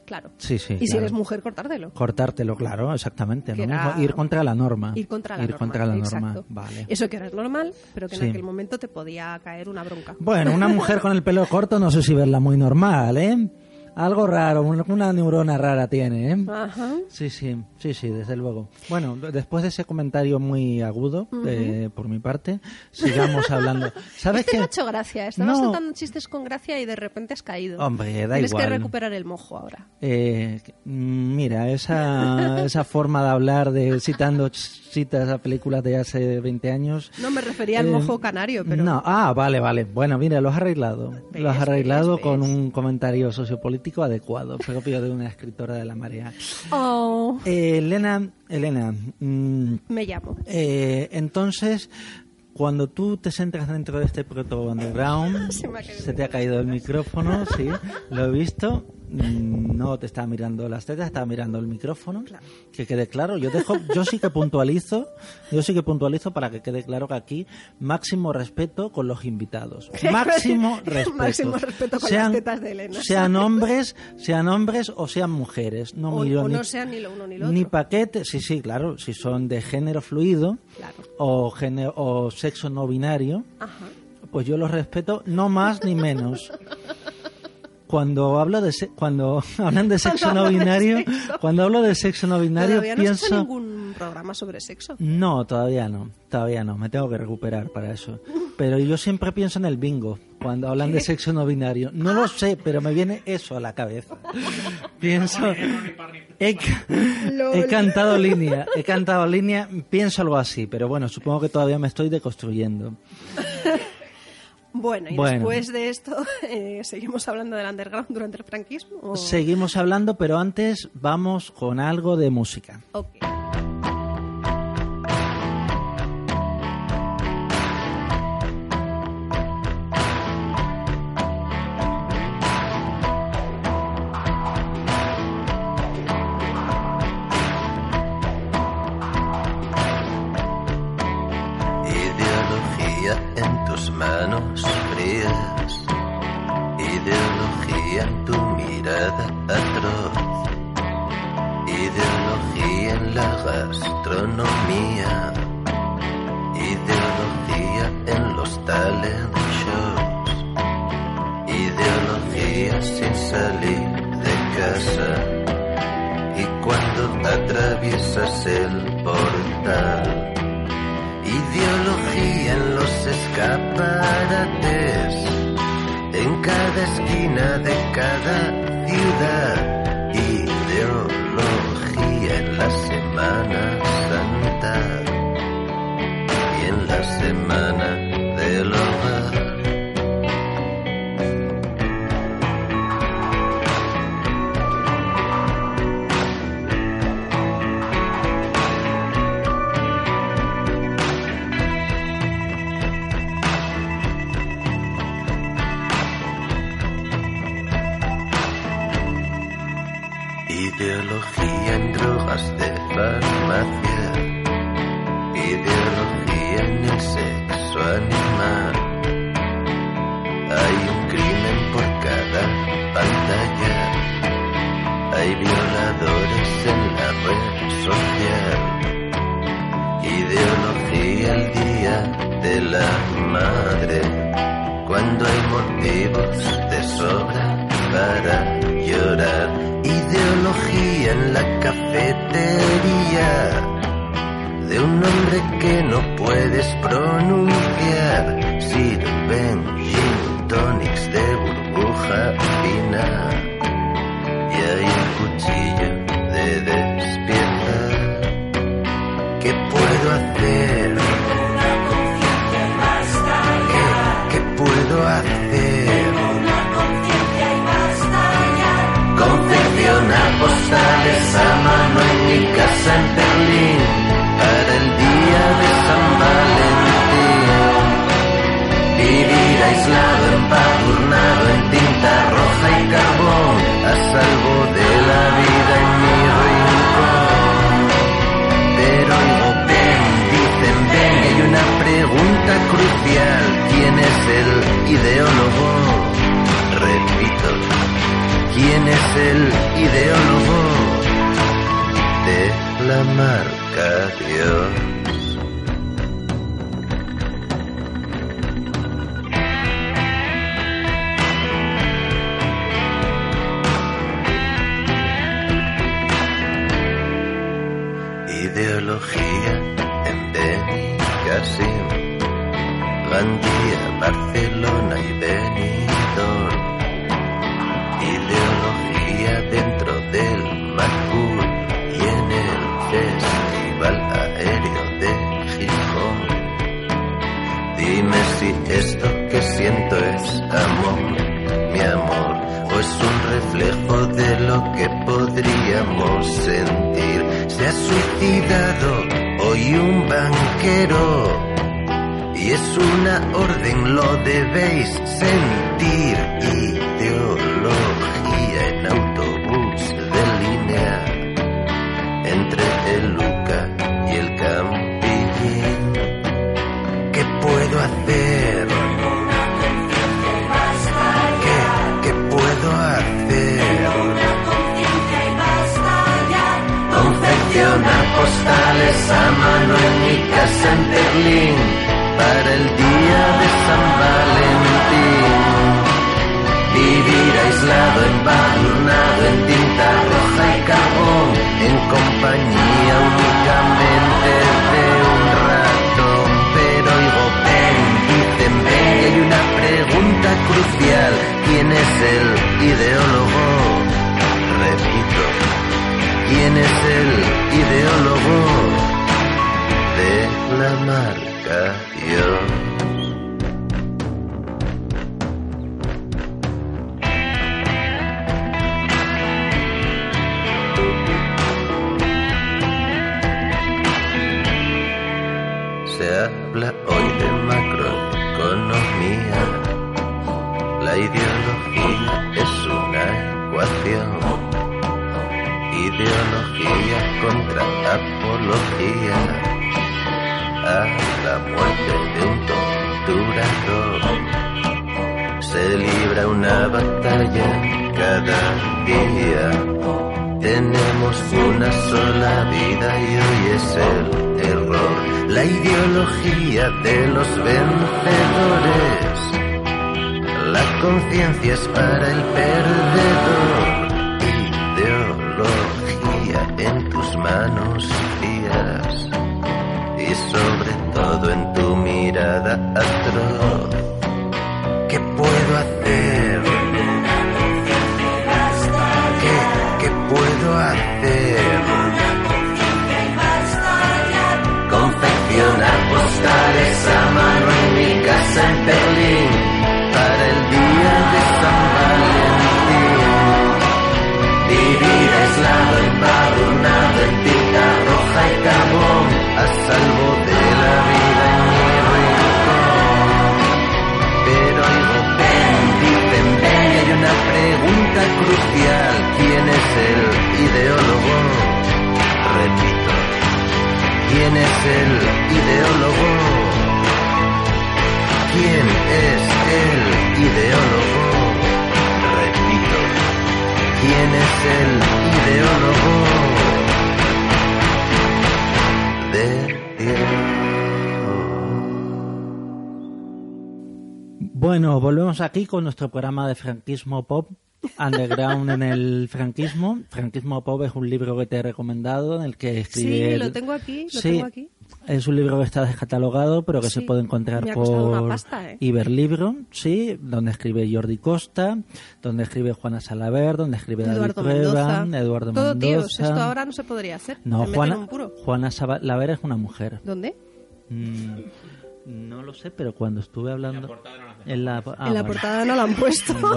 Claro. Sí, sí. Y si eres mujer, cortártelo. Cortártelo, claro, exactamente. Era- mismo, Ir contra la norma. Ir contra la Ir norma. contra la norma. Vale. Eso que ahora es normal, pero que en Sí. aquel momento te podía caer una bronca. Bueno, una mujer con el pelo corto no sé si verla muy normal, ¿eh? Algo raro, una neurona rara tiene, ¿eh? Ajá. Sí, sí, sí, sí, desde luego. Bueno, después de ese comentario muy agudo, eh, por mi parte, sigamos hablando. ¿Sabes Este qué? me ha hecho gracia. Estabas No. contando chistes con gracia y de repente has caído. Hombre, da Tienes igual. que recuperar el mojo ahora. Eh, mm, mira, esa, esa forma de hablar de citando citas a películas de hace 20 años. No me refería al Eh, mojo canario, pero... No, ah, vale, vale. Bueno, mira, lo has arreglado. ¿Ves? Lo has arreglado ¿Ves? con un comentario sociopolítico adecuado, propio de una escritora de la marea. Oh, Eh, Elena, Elena, mm, me llamo. eh, entonces, cuando tú te centras dentro de este proto underground, Se se te ha caído el micrófono, sí, lo he visto. Mm, No te estaba mirando las tetas, estaba mirando el micrófono. Que quede claro, yo dejo, yo sí que puntualizo, yo sí que puntualizo para que quede claro que aquí máximo respeto con los invitados. Máximo respeto. Máximo respeto con las tetas de Elena. Sean hombres, sean hombres o sean mujeres. No O, miro o ni sean ni lo uno ni lo ni otro. paquete, sí, sí, claro, si son de género fluido Claro. o, género, o sexo no binario, Ajá. pues yo los respeto no más ni menos. Cuando hablo de se- cuando hablan de sexo no binario, sexo. cuando hablo de sexo no binario Todavía no se ha hecho pienso ningún programa sobre sexo. no, todavía no, todavía no, me tengo que recuperar para eso. Pero yo siempre pienso en el bingo, cuando hablan de sexo no binario. No lo sé, pero me viene eso a la cabeza. Pienso... He, he cantado línea, he cantado línea, pienso algo así, pero bueno, supongo que todavía me estoy deconstruyendo. Bueno, y Bueno. después de esto, eh, ¿seguimos hablando del underground durante el franquismo? o- Seguimos hablando, pero antes vamos con algo de música. Ok. Ideología en los escaparates, en cada esquina de cada ciudad. Ideología en la Semana Santa y en la Semana del Hogar. ¿Quién es el ideólogo de la marca de los vencedores. La conciencia es para el perdedor. Ideología en tus manos frías. Y sobre todo en tu mirada ¿quién es el ideólogo? ¿Quién es el ideólogo? Repito, ¿quién es el ideólogo? De Bueno, volvemos aquí con nuestro programa de franquismo pop, underground en el franquismo. Franquismo pop es un libro que te he recomendado en el que escribe... Sí, el- lo tengo aquí, lo Sí, tengo aquí. Es un libro que está descatalogado, pero que se Sí, puede encontrar por pasta, ¿eh? Iberlibro, sí, donde escribe Jordi Costa, donde escribe Juana Salaver, donde escribe Eduardo David Trueba, Mendoza. Eduardo Todo Mendoza. tíos, esto ahora no se podría hacer. No, Juana, puro. Juana Salaver es una mujer. ¿Dónde? Mm, no lo sé, pero cuando estuve hablando... En la, ah, en la bueno. portada no la han puesto.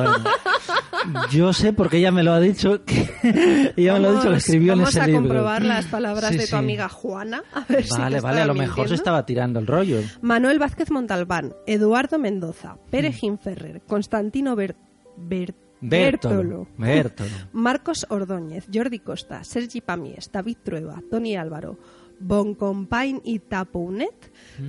Bueno, yo sé porque ella me lo ha dicho que ella me lo ha dicho que Vamos- escribió en vamos ese a libro. comprobar las palabras Sí, de tu amiga Juana. A ver si Vale, está vale, a lo mejor se estaba tirando el rollo. Manuel Vázquez Montalbán, Eduardo Mendoza, Mm. Pere Ferrer, Constantino Ber- Ber- Bertolo. Bertolo. Marcos Ordóñez, Jordi Costa, Sergi Pamies, David Trueba, Tony Álvaro, Boncompain y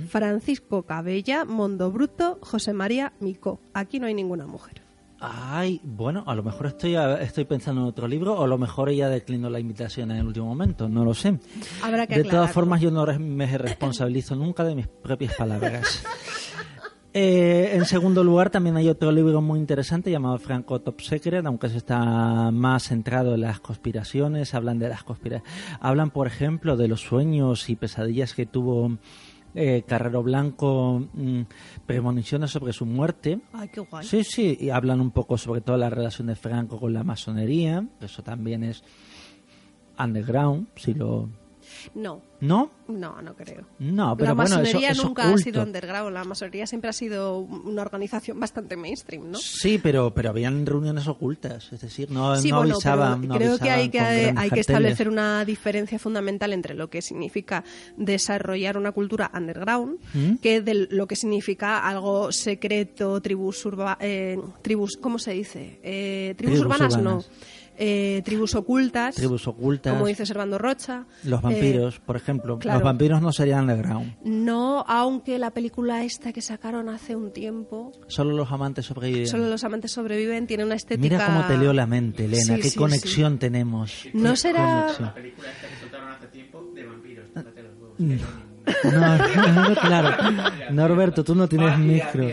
Francisco Cabella, Mondo Bruto, José María Micó. Aquí no hay ninguna mujer. Ay, bueno, a lo mejor estoy, estoy pensando en otro libro o a lo mejor ella declinó la invitación en el último momento, no lo sé. Habrá que de todas formas, yo no me responsabilizo nunca de mis propias palabras. Eh, en segundo lugar, también hay otro libro muy interesante llamado Franco Top Secret, aunque se está más centrado en las conspiraciones. Hablan de las conspiraciones. Hablan, por ejemplo, de los sueños y pesadillas que tuvo eh, Carrero Blanco, mm, premoniciones sobre su muerte. Ay, qué guay. Sí, sí, y hablan un poco sobre toda la relación de Franco con la masonería. Eso también es underground, si lo. No, ¿No? no, no creo. No, pero la bueno, masonería eso nunca ha sido underground, la masonería siempre ha sido una organización bastante mainstream, ¿no? Sí, pero, pero habían reuniones ocultas, es decir, no, Sí, no bueno, avisaban. no creo que hay que, hay que establecer una diferencia fundamental entre lo que significa desarrollar una cultura underground, ¿Mm? que de lo que significa algo secreto, tribus urba, eh, tribus, ¿cómo se dice? Eh, tribus, Tribus urbanas, urbanas. no. Eh, tribus ocultas, Tribus ocultas, como dice Servando Rocha. los Eh, vampiros, por ejemplo. claro. Los vampiros no serían underground, no, aunque la película esta que sacaron hace un tiempo, solo los amantes sobreviven. Solo los amantes sobreviven, tiene una estética... Mira cómo te leo la mente, Elena, Sí, qué sí, conexión tenemos. No será- conexión. La película esta que soltaron hace tiempo de vampiros. los huevos, Mm. No. No, no, claro. Norberto, tú no tienes micro.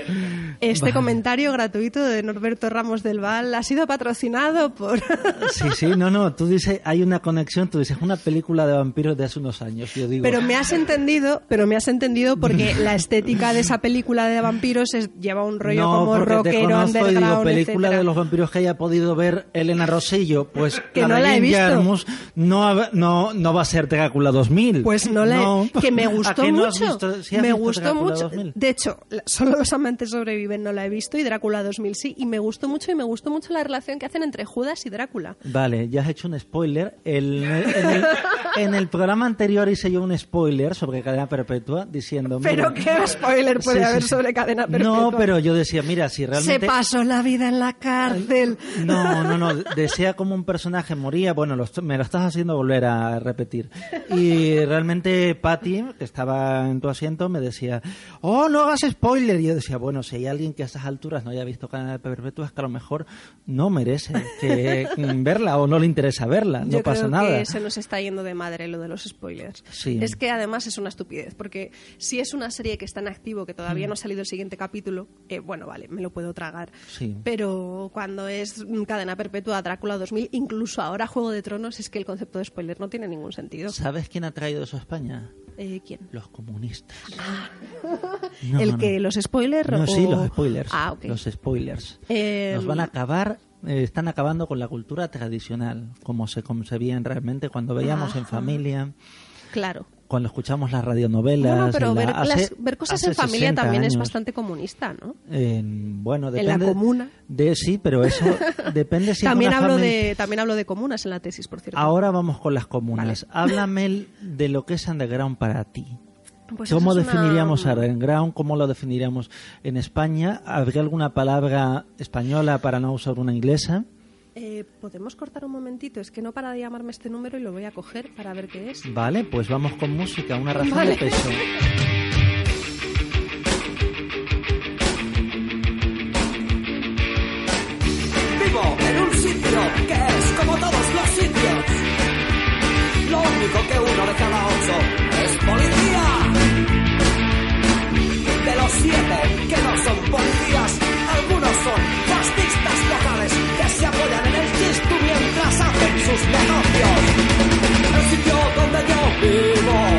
Este Vale. comentario gratuito de Norberto Ramos del Val ha sido patrocinado por... Sí, sí, no, no, tú dices, hay una conexión, tú dices, una película de vampiros de hace unos años, yo digo... Pero me has entendido, pero me has entendido porque la estética de esa película de vampiros es, lleva un rollo no, como rockero, y digo, underground, película etcétera. de los vampiros que haya podido ver Elena Rosillo, pues Que la no de la he visto. Jarmusch no, ha- no, no va a ser Drácula 2000. Pues no la he- que me ¿A gustó no mucho. visto? Me gustó mucho. 2000. De hecho, solo los amantes sobreviven no la he visto y Drácula 2000 sí. Y me gustó mucho y me gustó mucho la relación que hacen entre Judas y Drácula. Vale, ya has hecho un spoiler. El- en, el, en el programa anterior hice yo un spoiler sobre cadena perpetua diciendo... Pero mira, qué spoiler puede Sí, haber sí. sobre cadena perpetua. No, pero yo decía, mira, si Se realmente... pasó la vida en la cárcel. No, no, no. Decía como un personaje moría. Bueno, lo me lo estás haciendo volver a repetir. Y realmente Patty, que estaba en tu asiento, me decía, oh, no hagas spoiler. Y yo decía, bueno, si hay alguien que a estas alturas no haya visto Cadena Perpetua, es que a lo mejor no merece que mm, verla o no le interesa verla. No Yo pasa creo nada. que se nos está yendo de madre lo de los spoilers. Sí. Es que además es una estupidez, porque si es una serie que está en activo, que todavía Mm. no ha salido el siguiente capítulo, eh, bueno, vale, me lo puedo tragar. Sí. Pero cuando es mm, cadena perpetua, Drácula 2000, incluso ahora Juego de Tronos, es que el concepto de spoiler no tiene ningún sentido. ¿Sabes quién ha traído eso a España? Eh, ¿Quién? Los comunistas. No, ¿El no, que no. los spoilers? No, o- sí, los spoilers. Ah. Los spoilers. Eh, Nos van a acabar, eh, están acabando con la cultura tradicional, como se concebían realmente cuando veíamos en Ajá. familia, Claro. Cuando escuchamos las radionovelas. Bueno, pero la- ver, hace- las- ver cosas en familia 60 también es bastante comunista, ¿no? En- bueno, En la depende. comuna. De, sí, pero eso depende si también hablo familia- de también hablo de comunas en la tesis, por cierto. Ahora vamos con las comunas. Háblame de lo que es underground para ti. Pues ¿Cómo es una- definiríamos underground? ¿Cómo lo definiríamos en España? ¿Habría alguna palabra española para no usar una inglesa? Eh, ¿Podemos cortar un momentito? Es que no para de llamarme este número y lo voy a coger para ver qué es. Vale, pues vamos con música, una razón Vale. de peso. belong.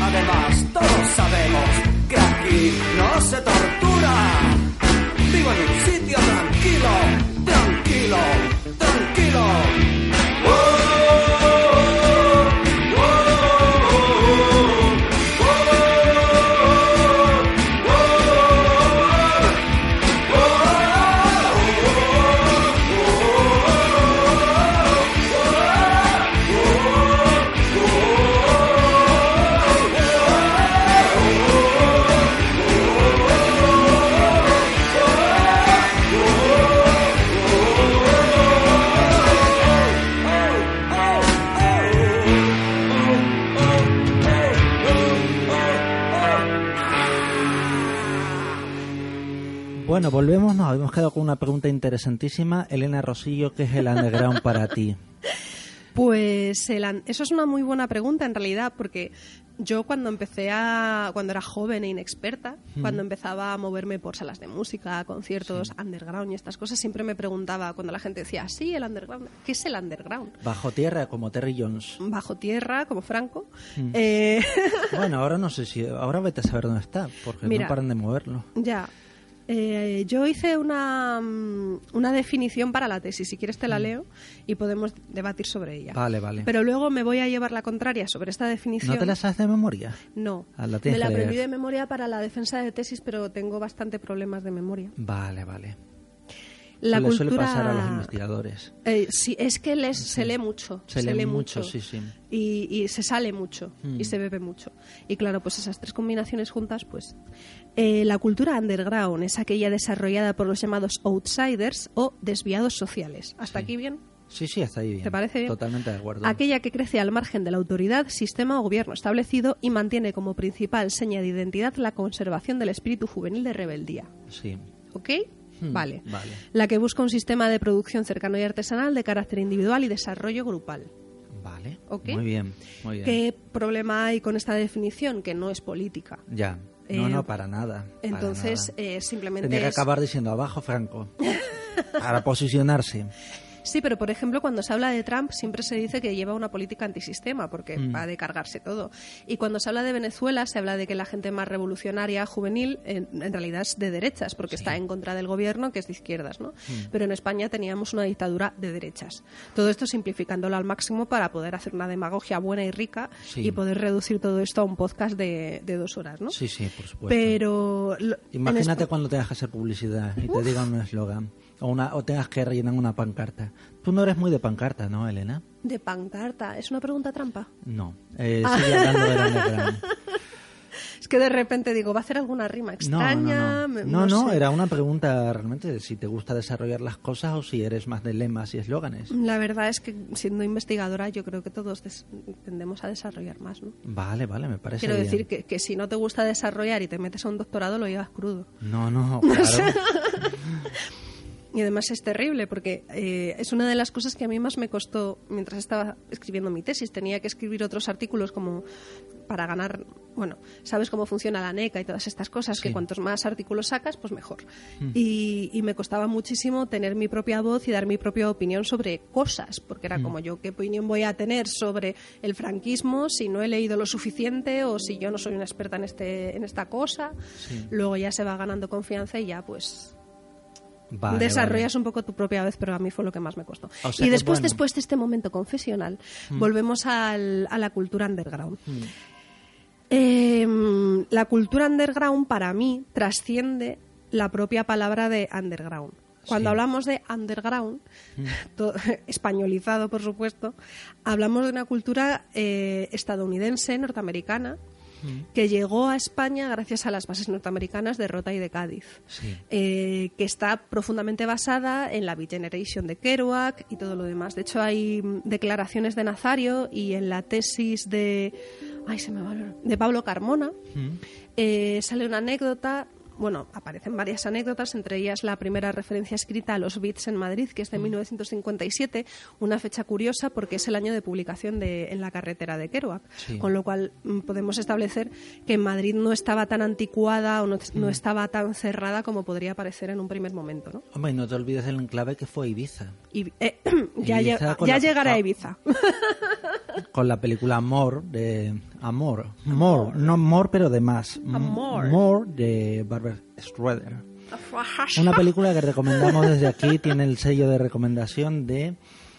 Además, todos sabemos que aquí no se tortura. Vivo en un sitio tranquilo, Bueno, volvemos, nos habíamos quedado con una pregunta interesantísima. Elena Rosillo, ¿qué es el underground para ti? Pues el eso es una muy buena pregunta en realidad, porque yo cuando empecé a, cuando era joven e inexperta, cuando empezaba a moverme por salas de música, conciertos, underground y estas cosas, siempre me preguntaba cuando la gente decía, sí, el underground, ¿qué es el underground? Bajo tierra, como Terry Jones. Bajo tierra, como Franco. Eh, Bueno, ahora no sé si... Ahora vete a saber dónde está, porque Mira. no paran de moverlo. ya. Eh, yo hice una, mm, una definición para la tesis, si quieres te la leo y podemos debatir sobre ella. Vale, vale. Pero luego me voy a llevar la contraria sobre esta definición. ¿No te la sabes de memoria? No. Ah, la Me la aprendí de memoria para la defensa de tesis, pero tengo bastante problemas de memoria. Vale, vale. La suele, suele cultura... pasar a los investigadores. Eh, sí, es que les- se lee mucho. Se lee mucho, sí, sí. Y, y se sale mucho Mm. y se bebe mucho. Y claro, pues esas tres combinaciones juntas, pues... Eh, la cultura underground es aquella desarrollada por los llamados outsiders o desviados sociales. ¿Hasta Sí. aquí bien? Sí, sí, está ahí bien. ¿Te parece bien? Totalmente de acuerdo. Aquella que crece al margen de la autoridad, sistema o gobierno establecido y mantiene como principal seña de identidad la conservación del espíritu juvenil de rebeldía. Sí. ¿Ok? Hmm, Vale. vale. La que busca un sistema de producción cercano y artesanal de carácter individual y desarrollo grupal. Vale. Ok. Muy bien, muy bien. ¿Qué problema hay con esta definición? Que no es política. Ya. No, Eh, no, para nada. para Entonces, nada. eh, simplemente Tendría que acabar diciendo abajo Franco. para posicionarse. Sí, pero por ejemplo, cuando se habla de Trump, siempre se dice que lleva una política antisistema, porque Mm. va a cargarse todo. Y cuando se habla de Venezuela, se habla de que la gente más revolucionaria, juvenil, en, en realidad es de derechas, porque está en contra del gobierno, que es de izquierdas, ¿no? Mm. Pero en España teníamos una dictadura de derechas. Todo esto simplificándolo al máximo para poder hacer una demagogia buena y rica Sí. y poder reducir todo esto a un podcast de, de dos horas, ¿no? Sí, sí, por supuesto. Pero... lo- Imagínate cuando tengas que hacer publicidad y te digan un eslogan o, una, o tengas que rellenar una pancarta. Tú no eres muy de pancarta, ¿no, Elena? De pancarta. ¿Es una pregunta trampa? No. Eh, Ah. sigue hablando del underground. Es que de repente digo, ¿va a hacer alguna rima extraña? no, no. No, no, sé. era una pregunta realmente de si te gusta desarrollar las cosas o si eres más de lemas y eslóganes. La verdad es que siendo investigadora yo creo que todos tendemos a desarrollar más, ¿no? Vale, vale, me parece Quiero bien. decir que, que si no te gusta desarrollar y te metes a un doctorado lo llevas crudo. No, no, claro. Y además es terrible porque eh, es una de las cosas que a mí más me costó mientras estaba escribiendo mi tesis. Tenía que escribir otros artículos como para ganar, bueno, sabes cómo funciona la NECA y todas estas cosas, que cuantos más artículos sacas, pues mejor. Y, y me costaba muchísimo tener mi propia voz y dar mi propia opinión sobre cosas, porque era como yo, ¿qué opinión voy a tener sobre el franquismo si no he leído lo suficiente o si yo no soy una experta en, este, en esta cosa? Sí. Luego ya se va ganando confianza y ya pues Vale, desarrollas vale. un poco tu propia vez, pero a mí fue lo que más me costó. O sea y después, bueno. después de este momento confesional, volvemos al- a la cultura underground. Mm. Em, la cultura underground para mí trasciende la propia palabra de underground. Cuando Sí. hablamos de underground, to- españolizado por supuesto, hablamos de una cultura eh, estadounidense, norteamericana, que llegó a España gracias a las bases norteamericanas de Rota y de Cádiz Sí. eh, que está profundamente basada en la Beat Generation de Kerouac y todo lo demás. De hecho, hay declaraciones de Nazario y en la tesis de, ay, se me va de Pablo Carmona Mm. eh, sale una anécdota bueno, aparecen varias anécdotas, entre ellas la primera referencia escrita a los Beats en Madrid, que es de 1957, una fecha curiosa porque es el año de publicación de En la carretera de Kerouac, Sí. con lo cual mm, podemos establecer que Madrid no estaba tan anticuada o no, no estaba tan cerrada como podría parecer en un primer momento, ¿no? Hombre, y no te olvides del enclave que fue Ibiza. Y, eh, ya Ibiza llegará a. Ibiza. Con la película Amor de Amor. Amor, no Amor, pero de más. Amor. Amor de Barbara Schroeder. Una película que recomendamos desde aquí, tiene el sello de recomendación de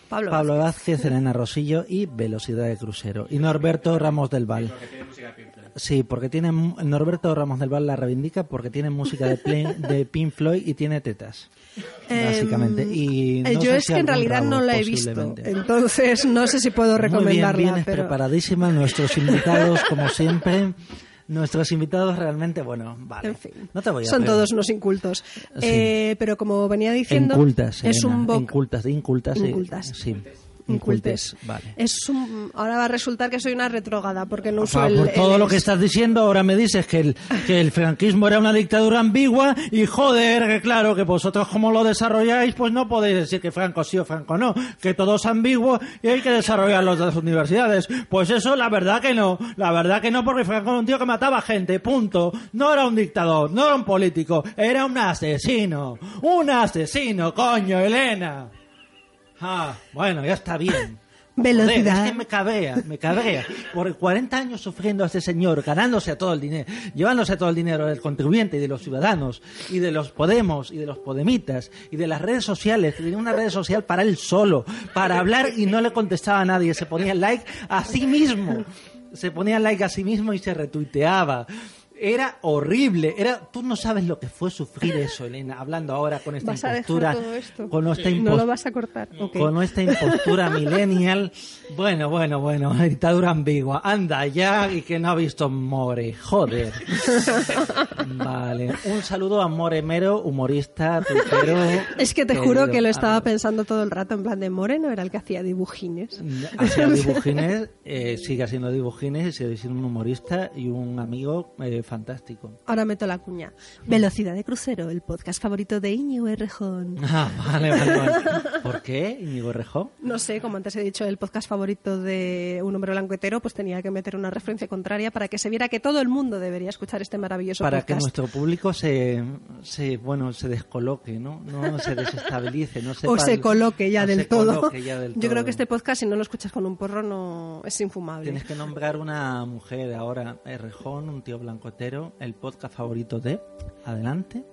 Pablo Pablo Vázquez, Elena Rosillo y Velocidad de Crucero. Y Norberto Ramos del Val. Sí, porque tiene Norberto Ramos del Val la reivindica porque tiene música de, Play- de Pink Floyd y tiene tetas. Básicamente. Y no yo sé es si que en realidad no la he visto, entonces no sé si puedo Muy bien, recomendarla. vienes pero... preparadísima. Nuestros invitados, como siempre, nuestros invitados realmente, bueno, vale. En fin, no te voy a son todos unos incultos. Sí. Eh, pero como venía diciendo, Incultas, es Elena, un boc- Incultas, incultas. sí. Incultas. Sí. Incultes. Incultes, vale. Es un, ahora va a resultar que soy una retrógada porque no O uso el, por todo el- lo que estás diciendo, ahora me dices que el, que el franquismo era una dictadura ambigua y joder, que claro, que vosotros como lo desarrolláis, pues no podéis decir que Franco sí o Franco no, que todo es ambiguo y hay que desarrollarlo en las universidades. Pues eso, la verdad que no, la verdad que no, porque Franco era un tío que mataba gente, punto. No era un dictador, no era un político, era un asesino. Un asesino, coño, Elena. Ah, bueno, ya está bien. Velocidad. Joder, es que me cabrea, me cabrea. Por 40 años sufriendo a este señor, ganándose a todo el dinero, llevándose a todo el dinero del contribuyente y de los ciudadanos, y de los Podemos, y de los Podemitas, y de las redes sociales, que tenía una red social para él solo, para hablar y no le contestaba a nadie, se ponía like a sí mismo, se ponía like a sí mismo y se retuiteaba. Era horrible, era tú no sabes lo que fue sufrir eso, Elena, hablando ahora con esta ¿Vas a dejar impostura, todo esto? con esta ¿No impos- lo vas a cortar? Con nuestra impostura millennial. Bueno, bueno, bueno, dictadura ambigua. Anda ya y que no ha visto More. Joder. Vale. Un saludo a More Mero, humorista, tuitero. Es que te juro que lo estaba pensando todo el rato en plan de Moreno era el que hacía dibujines. Hacía dibujines, eh, sigue haciendo dibujines y sigue siendo un humorista y un amigo eh, fantástico. Ahora meto la cuña. Velocidad de crucero, el podcast favorito de Íñigo Errejón. Ah, vale, vale, vale. ¿Por qué, Íñigo Rejón? No sé, como antes he dicho, el podcast favorito de Un hombre blanco hetero, pues tenía que meter una referencia contraria para que se viera que todo el mundo debería escuchar este maravilloso para que podcast. nuestro público se, se bueno se descoloque no no se desestabilice no sepa- o se coloque ya del se todo. coloque ya del Yo creo que este podcast, si no lo escuchas con un porro, no es infumable. tienes que nombrar una mujer ahora Rejón un tío el podcast favorito de adelante.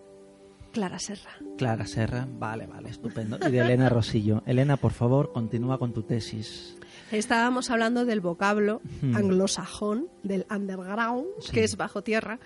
Clara Serra. Clara Serra vale vale estupendo. Y de Elena Rosillo. Elena por favor continúa con tu tesis Estábamos hablando del vocablo Hmm. anglosajón, del underground, Sí. que es bajo tierra,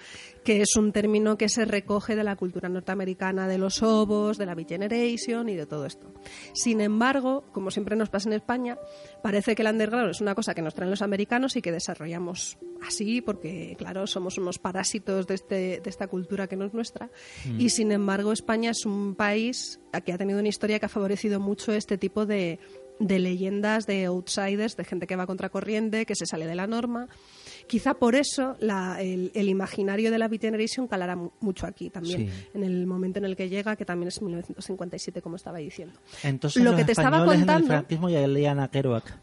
que es un término que se recoge de la cultura norteamericana de los obos, de la Beat Generation y de todo esto. Sin embargo, como siempre nos pasa en España, parece que el underground es una cosa que nos traen los americanos y que desarrollamos así porque, claro, somos unos parásitos de, este, de esta cultura que no es nuestra. Y sin embargo, España es un país que ha tenido una historia que ha favorecido mucho este tipo de de leyendas de outsiders, de gente que va contracorriente, que se sale de la norma. Quizá por eso la- el, el imaginario de la Beat Generation calará mu- mucho aquí también, Sí. en el momento en el que llega, que también es 1957, como estaba diciendo. entonces Lo los que te estaba en el contando- franquismo ya leían a Kerouac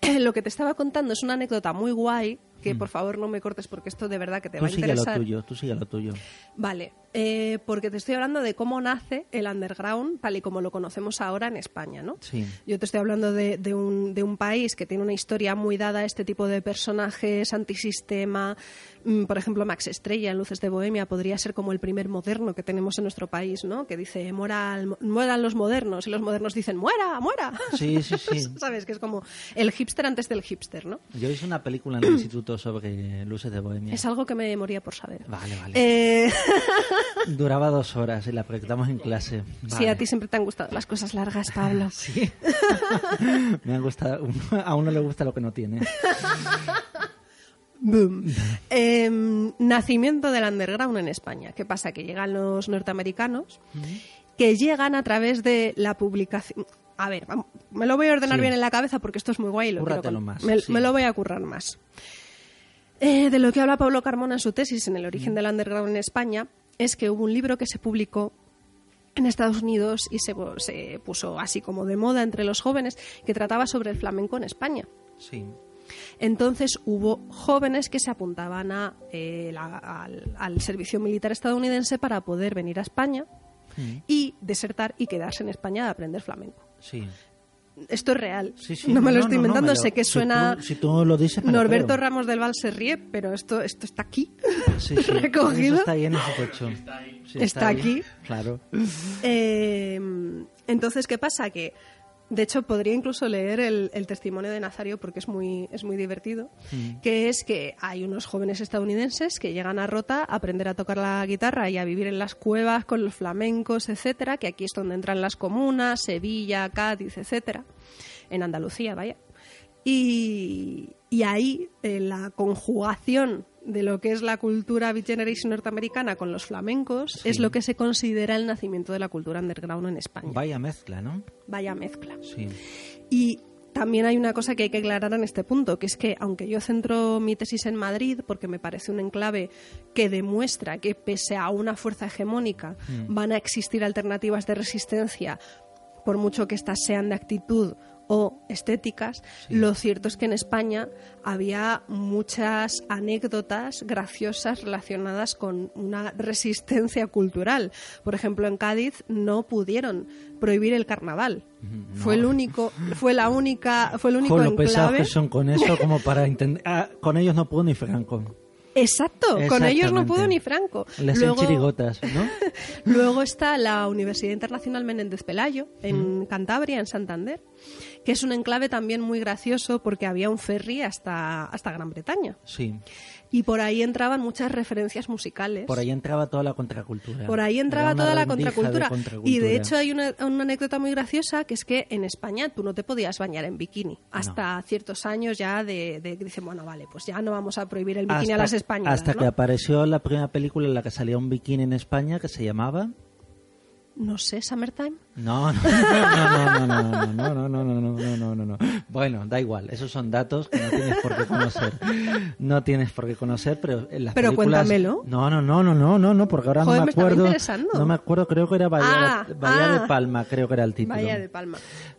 Lo que te estaba contando es una anécdota muy guay, que por favor no me cortes porque esto de verdad que te Mm. tú va a sigue lo interesar. tuyo tú sigue lo tuyo Vale, eh, porque te estoy hablando de cómo nace el underground tal y como lo conocemos ahora en España, ¿no? sí Yo te estoy hablando de, de un, de un país que tiene una historia muy dada a este tipo de personajes antisistema. Mm, Por ejemplo, Max Estrella en Luces de Bohemia podría ser como el primer moderno que tenemos en nuestro país, ¿no? Que dice, "Mueran- mueran los modernos, y los modernos dicen, muera, muera. sí sí sí ¿Sabes? Que es como el hipster antes del hipster, ¿no? Yo hice una película en el instituto sobre luces de bohemia. Es algo que me moría por saber. Vale, vale. Eh, Duraba dos horas y la proyectamos en clase. Sí, Vale. a ti siempre te han gustado las cosas largas, Pablo. Sí. Me han gustado. A uno le gusta lo que no tiene. Boom. Em, nacimiento del underground en España. ¿Qué pasa? Que llegan los norteamericanos que llegan a través de la publicación. A ver, me lo voy a ordenar Sí. bien en la cabeza porque esto es muy guay. Lo con- más, Me, sí. me lo voy a currar más. Eh, de lo que habla Pablo Carmona en su tesis en el origen del underground en España es que hubo un libro que se publicó en Estados Unidos y se, se puso así como de moda entre los jóvenes que trataba sobre el flamenco en España. Sí. Entonces hubo jóvenes que se apuntaban a, eh, la- al, al servicio militar estadounidense para poder venir a España Mm. y desertar y quedarse en España a aprender flamenco. Sí. Esto es real. Sí, sí, no me lo no, estoy no, inventando, lo- sé que si suena... tú- si tú lo dices, Norberto creo. Ramos del Val se ríe, pero esto, esto está aquí. Sí, sí. recogido. Eso está ahí en ese techo. Sí, Está ahí. aquí. Claro. Eh, entonces, ¿qué pasa? Que, de hecho, podría incluso leer el, el testimonio de Nazario porque es muy, es muy divertido, Mm. que es que hay unos jóvenes estadounidenses que llegan a Rota a aprender a tocar la guitarra y a vivir en las cuevas con los flamencos, etcétera, que aquí es donde entran las comunas, Sevilla, Cádiz, etcétera, en Andalucía, vaya. Y, y ahí eh, la conjugación de lo que es la cultura Beat Generation norteamericana con los flamencos Sí. es lo que se considera el nacimiento de la cultura underground en España. Vaya mezcla, ¿no? Vaya mezcla. Sí. Y también hay una cosa que hay que aclarar en este punto, que es que aunque yo centro mi tesis en Madrid, porque me parece un enclave que demuestra que pese a una fuerza hegemónica Mm. van a existir alternativas de resistencia, por mucho que éstas sean de actitud o estéticas, lo cierto es que en España había muchas anécdotas graciosas relacionadas con una resistencia cultural. Por ejemplo, en Cádiz no pudieron prohibir el carnaval. Fue el único, fue la única, fue el único Con lo enclave. que son con eso, como para entender. Ah, con ellos no pudo ni Franco. Exacto, con ellos no pudo ni Franco. Les hacen chirigotas, ¿no? Luego está la Universidad Internacional Menéndez Pelayo, en Cantabria, en Santander, que es un enclave también muy gracioso porque había un ferry hasta, hasta Gran Bretaña. Sí. Y por ahí entraban muchas referencias musicales. Por ahí entraba toda la contracultura. Por ahí entraba toda la de contracultura. Y de hecho hay una, una anécdota muy graciosa que es que en España tú no te podías bañar en bikini. Hasta ciertos años ya de, de que dicen, bueno, vale, pues ya no vamos a prohibir el bikini a las españolas. Hasta ¿no? que apareció la primera película en la que salía un bikini en España que se llamaba. No sé, Summertime. No, no, no, no, no, no, no, no, no, no, no, no, no, no, no. Bueno, da igual, esos son datos que no tienes por qué conocer. No tienes por qué conocer, pero en las Pero cuéntamelo. No, no, no, no, no, no, no, porque ahora no me acuerdo. No me acuerdo, creo que era Bahía, Ah, ah. de Palma, creo que era el título. Bahía de Palma.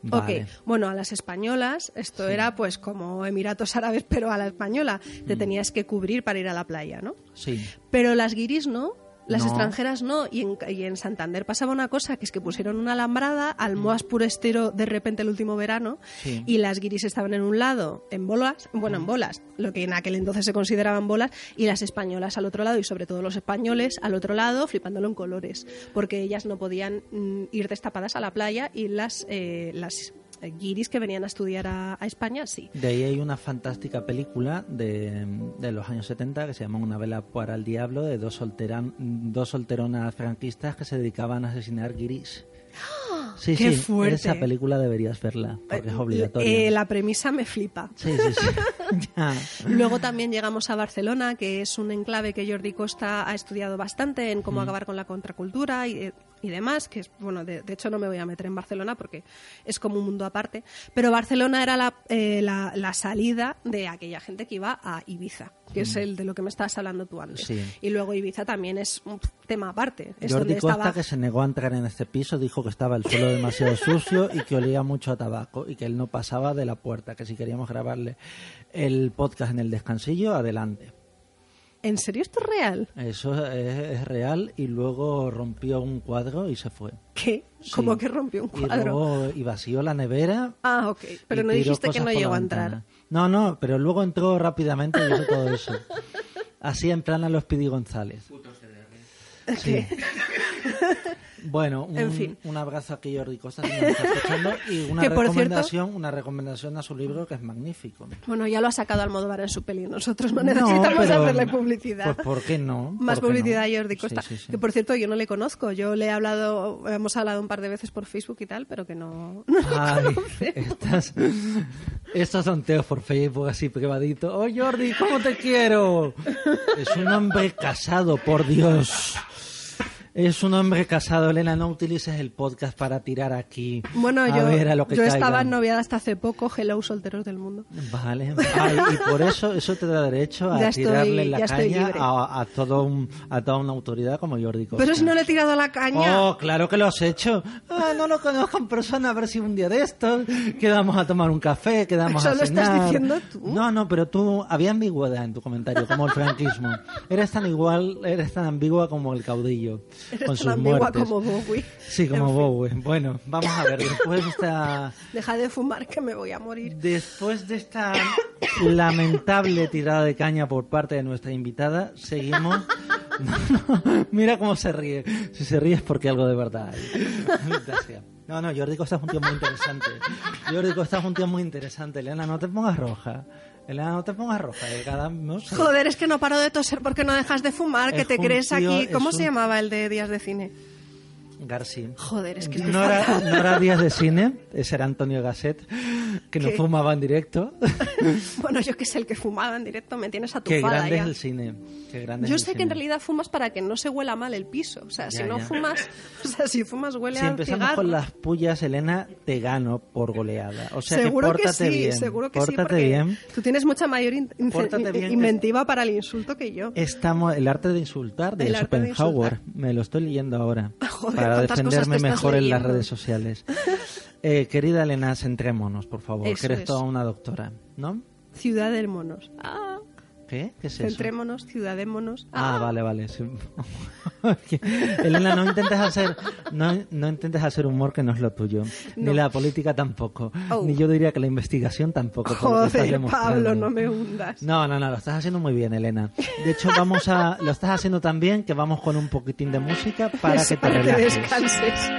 Ok, bueno, a las españolas esto era pues como Emiratos Árabes, pero a la española te Mm. tenías que cubrir para ir a la playa, ¿no? Sí. Pero las guiris no, las No. extranjeras no. Y en, y en Santander pasaba una cosa, que es que pusieron una alambrada al Moas Purestero de repente el último verano Sí. y las guiris estaban en un lado en bolas, bueno, en bolas, lo que en aquel entonces se consideraban bolas, y las españolas al otro lado, y sobre todo los españoles al otro lado, flipándolo en colores, porque ellas no podían mm, ir destapadas a la playa y las, eh, las guiris que venían a estudiar a, a España, sí. De ahí hay una fantástica película de, de los años 70 que se llama Una vela para el diablo de dos, solteran, dos solteronas franquistas que se dedicaban a asesinar guiris. Sí, ¡Qué sí, fuerte! esa película deberías verla porque es Eh, obligatoria. la premisa me flipa. Sí, sí, sí. Luego también llegamos a Barcelona, que es un enclave que Jordi Costa ha estudiado bastante en Mm. cómo acabar con la contracultura y, y demás, que es, bueno, de, de hecho no me voy a meter en Barcelona porque es como un mundo aparte, pero Barcelona era la, eh, la, la salida de aquella gente que iba a Ibiza, que es el de lo que me estabas hablando tú antes. Mm. Sí. Y luego Ibiza también es un tema aparte. Es Jordi donde Costa, estaba... que se negó a entrar en este piso, dijo que estaba el suelo demasiado sucio y que olía mucho a tabaco y que él no pasaba de la puerta, que si queríamos grabarle el podcast en el descansillo, adelante. ¿En serio esto es real? Eso es, es real y luego rompió un cuadro y se fue. ¿Qué? Sí. Como que rompió un Y, cuadro. luego, y vació la nevera. Ah, ok. Pero no dijiste que no llegó a entrar. No, no, pero luego entró rápidamente y hizo todo eso. Así en plan a los Pidi González. Sí. Bueno, un, En fin. un abrazo a Jordi Costa si nos está escuchando y una Que, recomendación, una recomendación a su libro que es magnífico. Bueno, ya lo ha sacado Almodóvar en su peli. Nosotros no No, necesitamos pero- hacerle publicidad. Pues ¿por qué no? Más ¿Por qué publicidad no? a Jordi Costa. Sí, sí, sí. Que por cierto, yo no le conozco. Yo le he hablado, hemos hablado un par de veces por Facebook y tal, pero que no. Ay, estas, estos sonteos por Facebook así privadito. Oh Jordi, ¿cómo te quiero? Es un hombre casado, por Dios. Es un hombre casado, Elena, no utilices el podcast para tirar aquí. Bueno, a yo, ver a lo que yo estaba noviada hasta hace poco, hello solteros del mundo. Vale, Ay, y por eso eso te da derecho a Ya estoy- tirarle la caña a, a todo un- a toda una autoridad como Jordi Costa. Pero si no le he tirado la caña. Oh, claro que lo has hecho. Ah, no lo conozco en persona, a ver si un día de estos quedamos a tomar un café, quedamos Eso a lo estás cenar. diciendo tú. No, no, pero tú había ambigüedad en tu comentario, como el franquismo. Eres tan igual, eres tan ambigua como el caudillo Eres con sus muertes. como Bowie. Sí, como En fin, Bowie. Bueno, vamos a ver, después de esta Deja de fumar que me voy a morir. Después de esta lamentable tirada de caña por parte de nuestra invitada, seguimos. Mira cómo se ríe. Si se ríe es porque algo de verdad hay. No, no, Jordi Costa es un tío muy interesante. Jordi Costa es un tío muy interesante. Elena, no te pongas roja. Elena, no te pongas roja. cada, no sé. Joder, es que no paro de toser porque no dejas de fumar, que te crees tío- aquí. ¿Cómo un- se llamaba el de Días de Cine? García. Joder, es que estoy No era, fatal. no era días de cine, ese era Antonio Gasset, que no ¿Qué? fumaba en directo. Bueno, yo que sé, el que fumaba en directo, me tienes Qué atufada grande ya. es el cine. Qué grande es Yo el sé que cine. en realidad fumas para que no se huela mal el piso. O sea, si no ya. fumas, o sea, si fumas huele Si a empezamos cigarro. con las pullas, Elena, te gano por goleada. O sea seguro que que, pórtate sí, bien. seguro que sí, pórtate porque bien. tú tienes mucha mayor in- in- Pórtate bien, que- inventiva para el insulto que yo. Estamos, el arte de insultar de El Schopenhauer. insultar. Me lo estoy leyendo ahora. Joder, para cosas defenderme mejor en las redes sociales. Eh, querida Elena, centrémonos, por favor, Eso que eres es. toda una doctora, ¿no? Ciudad del monos. Ah, ¿Qué? ¿Qué es eso? centrémonos, ciudadémonos. Ah, vale, vale. sí. Elena, no intentes hacer, no, no intentes hacer humor que no es lo tuyo. Ni No. la política tampoco. Oh. Ni yo diría que la investigación tampoco. Joder. Pablo, no me hundas. No, no, no, lo estás haciendo muy bien, Elena. De hecho, vamos a, lo estás haciendo tan bien que vamos con un poquitín de música para que te para que relajes. descanses.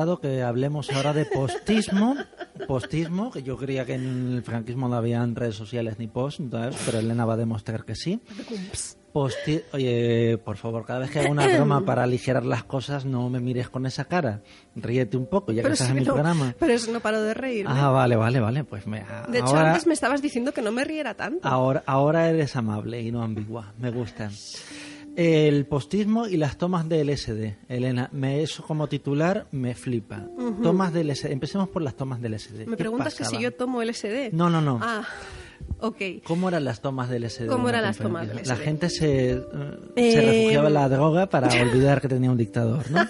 Recomendado que hablemos ahora de postismo. Postismo, que yo creía que en el franquismo no habían redes sociales ni post, entonces, pero Elena va a demostrar que sí. Posti- Oye, por favor, cada vez que hago una broma para aligerar las cosas, no me mires con esa cara. Ríete un poco, ya que estás si en mi no- programa. pero eso no paro de reírme. Ah, vale, vale, vale. Pues me, de hecho, ahora, antes me estabas diciendo que no me riera tanto. ahora, ahora eres amable y no ambigua. Me gusta. El postismo y las tomas de LSD. Elena, me, eso como titular me flipa. Tomas de LSD. Empecemos por las tomas de LSD. me ¿Qué preguntas que si yo tomo LSD. No, no, no. Ah, ok. ¿Cómo eran las tomas del LSD? ¿Cómo la eran las tomas del La LSD? gente se, eh, Eh, se refugiaba en la droga para olvidar que tenía un dictador, ¿no?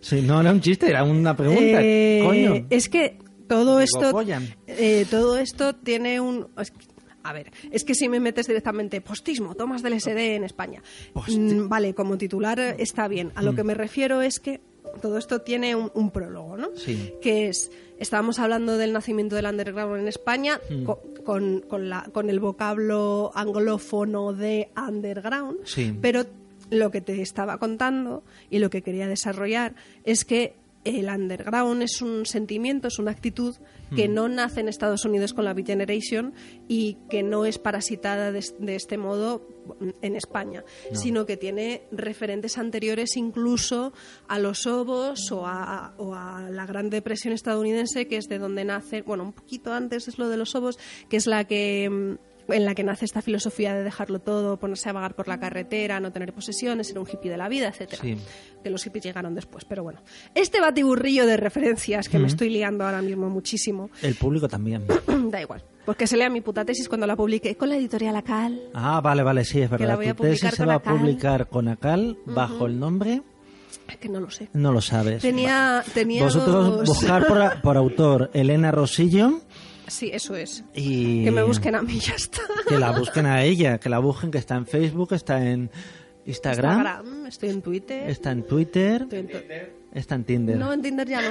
Sí, no era un chiste, era una pregunta. Eh, Coño. Es que todo esto, eh, todo esto tiene un. A ver, es que si me metes directamente postismo, tomas del SD en España. Mm, vale, como titular está bien. A lo Mm. que me refiero es que todo esto tiene un, un prólogo, ¿no? Sí. Que es, estábamos hablando del nacimiento del underground en España Mm. co- con, con la, con el vocablo anglófono de underground, Sí. pero lo que te estaba contando y lo que quería desarrollar es que el underground es un sentimiento, es una actitud que Hmm. no nace en Estados Unidos con la Beat Generation y que no es parasitada de, de este modo en España, sino que tiene referentes anteriores incluso a los ovos o a, o a la Gran Depresión estadounidense, que es de donde nace, bueno, un poquito antes es lo de los ovos, que es la que mm, en la que nace esta filosofía de dejarlo todo, ponerse a vagar por la carretera, no tener posesiones, ser un hippie de la vida, etcétera. Sí. Que los hippies llegaron después, pero bueno. Este batiburrillo de referencias que me estoy liando ahora mismo muchísimo, El público también. da igual. Porque se lea mi puta tesis cuando la publique con la editorial Acal. Ah, vale, vale, sí, es la verdad. voy a Tu tesis se va a publicar con Acal bajo el nombre... Que no lo sé. No lo sabes. Tenía, tenía Vosotros dos- buscar por, por autor Elena Rosillo Sí, eso es. y... Que me busquen a mí, ya está. Que la busquen a ella, que la busquen, que está en Facebook, está en Instagram, Instagram, estoy en Twitter. está en Twitter, estoy en está en Tinder. No, en Tinder ya no.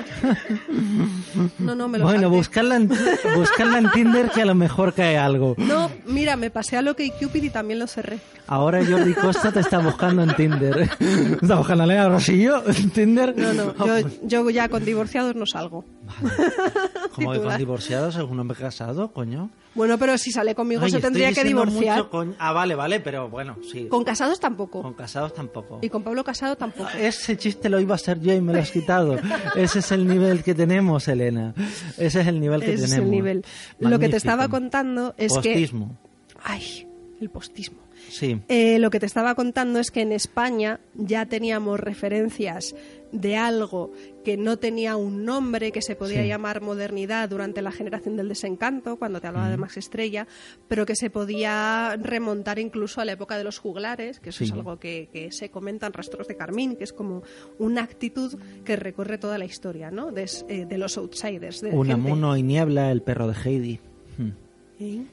No, no, me lo bueno, buscarla en, buscarla en Tinder que a lo mejor cae algo. No, mira, me pasé a lo que Cupid y también lo cerré. Ahora Jordi Costa te está buscando en Tinder. ¿Está buscando a Elena Rosillo en Tinder? No, no, yo, yo ya con divorciados no salgo. Como que con divorciados es un hombre casado, coño. Bueno, pero si sale conmigo Ay, se tendría que divorciar. mucho coño. Ah, vale, vale, pero bueno, sí. Con casados tampoco. Con casados tampoco. Y con Pablo Casado tampoco. Ese chiste lo iba a hacer yo y me lo has quitado. Ese es el nivel que tenemos, Elena. Ese es el nivel que Ese es tenemos. el nivel. Lo que te estaba contando es Postismo. que... Ay, el postismo. Sí. Eh, lo que te estaba contando es que en España ya teníamos referencias de algo que no tenía un nombre, que se podía Sí. llamar modernidad durante la generación del desencanto, cuando te hablaba de Max Estrella, pero que se podía remontar incluso a la época de los juglares, que eso Sí. es algo que, que se comenta en Rastros de Carmín, que es como una actitud que recorre toda la historia, ¿no? De, eh, de los outsiders. De Unamuno y Niebla, el perro de Heidi. Hmm. ¿Eh?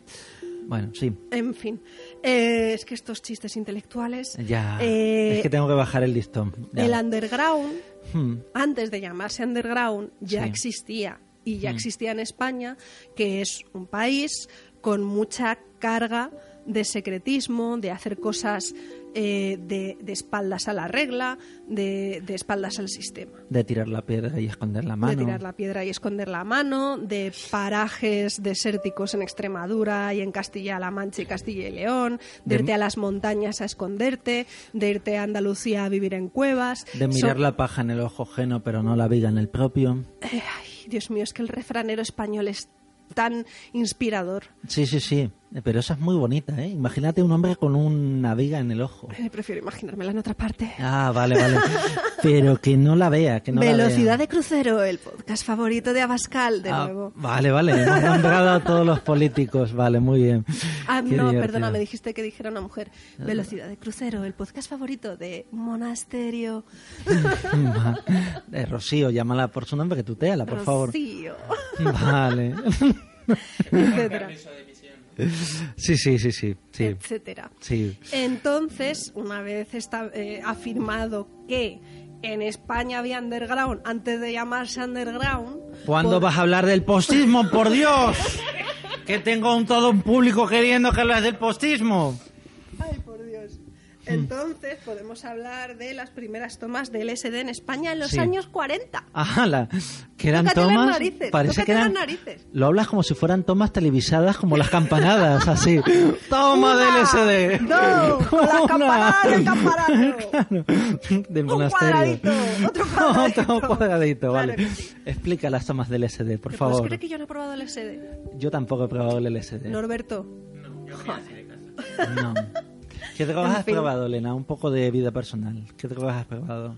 Bueno, sí. En fin, eh, es que estos chistes intelectuales... Ya. eh, es que tengo que bajar el listón. Ya. El underground, Hmm. antes de llamarse underground, ya Sí. existía. Y ya Mm. existía en España, que es un país con mucha carga de secretismo, de hacer cosas eh, de, de espaldas a la regla, de, de espaldas al sistema. De tirar la piedra y esconder la mano. De tirar la piedra y esconder la mano, de parajes desérticos en Extremadura y en Castilla-La Mancha y Castilla y León, de, De- irte a las montañas a esconderte, de irte a Andalucía a vivir en cuevas. De mirar la paja en el ojo ajeno, pero no la viga en el propio. Eh, ay, Dios mío, es que el refranero español es tan inspirador. Sí, sí, sí. Pero esa es muy bonita, ¿eh? Imagínate un hombre con una viga en el ojo. Eh, prefiero imaginármela en otra parte. Ah, vale, vale. Pero que no la vea, que no la Velocidad vea. de crucero, el podcast favorito de Abascal, de Ah, nuevo. Vale, vale. Hemos nombrado a todos los políticos. Vale, muy bien. Ah, Qué no, divertido. perdona, me dijiste que dijera una mujer. Velocidad de crucero, el podcast favorito de Monasterio. Eh, Rocío, llámala por su nombre, que tuteala, por favor. Rocío, Vale. etcétera, Sí, sí, sí, sí. Sí. etcétera. sí. Entonces, una vez está eh, afirmado que en España había underground antes de llamarse underground. ¿Cuándo por- vas a hablar del postismo, por Dios? Que tengo un todo un público queriendo que hables del postismo. Dios. Entonces podemos hablar de las primeras tomas del LSD en España en los Sí. años 40. Ajá, que eran Tócate las tomas. narices, parece que eran. las narices. Lo hablas como si fueran tomas televisadas, como las campanadas, así. Toma Una, del SD. dos, con las campanadas del. Claro, de Un monasterio. cuadradito, otro cuadradito. Otro cuadradito, Claro vale. que sí. Explica las tomas del SD, por ¿Te favor. creer que yo no he probado el LSD? Yo tampoco he probado el LSD. Norberto. No, yo de casa. No. ¿Qué drogas En has fin. probado, Elena? Un poco de vida personal. ¿Qué drogas has probado?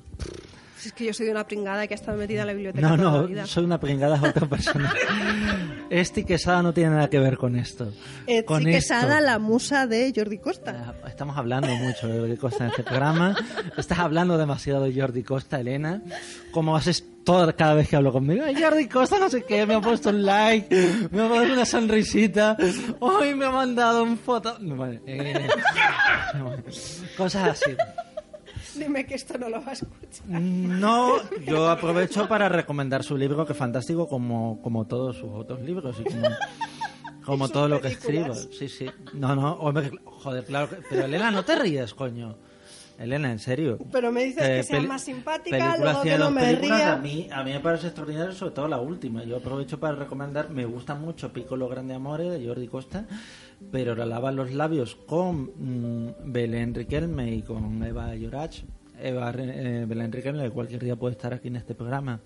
Si es que yo soy una pringada que ha estado metida en la biblioteca No, toda la no, vida. soy una pringada, es otra persona. Este Quesada no tiene nada que ver con esto. Etsy con Quesada, esto. la musa de Jordi Costa. Ah, Estamos hablando mucho de Jordi Costa en este programa. Estás hablando demasiado de Jordi Costa, Elena. Como haces todo, cada vez que hablo conmigo. Ay, Jordi Costa, no sé qué, me ha puesto un like, me ha puesto una sonrisita. Hoy me ha mandado un foto. No, vale, eh, no, cosas así. Dime que esto no lo va a escuchar. No, yo aprovecho para recomendar su libro, que es fantástico, como, como todos sus otros libros y como, todo lo que escribo. Sí, sí. No, no, hombre, joder, claro. que- Pero Elena, no te ríes, coño. Elena, en serio. Pero me dices que sea peli- más simpática, luego que no me ría. A mí, a mí me parece extraordinario, sobre todo la última. Yo aprovecho para recomendar, me gusta mucho Piccolo Grande Amore de Jordi Costa, pero la lava los labios con mm, Belén Riquelme y con Eva Llorach. Eva eh, Belén Riquelme, que cualquier día puede estar aquí en este programa.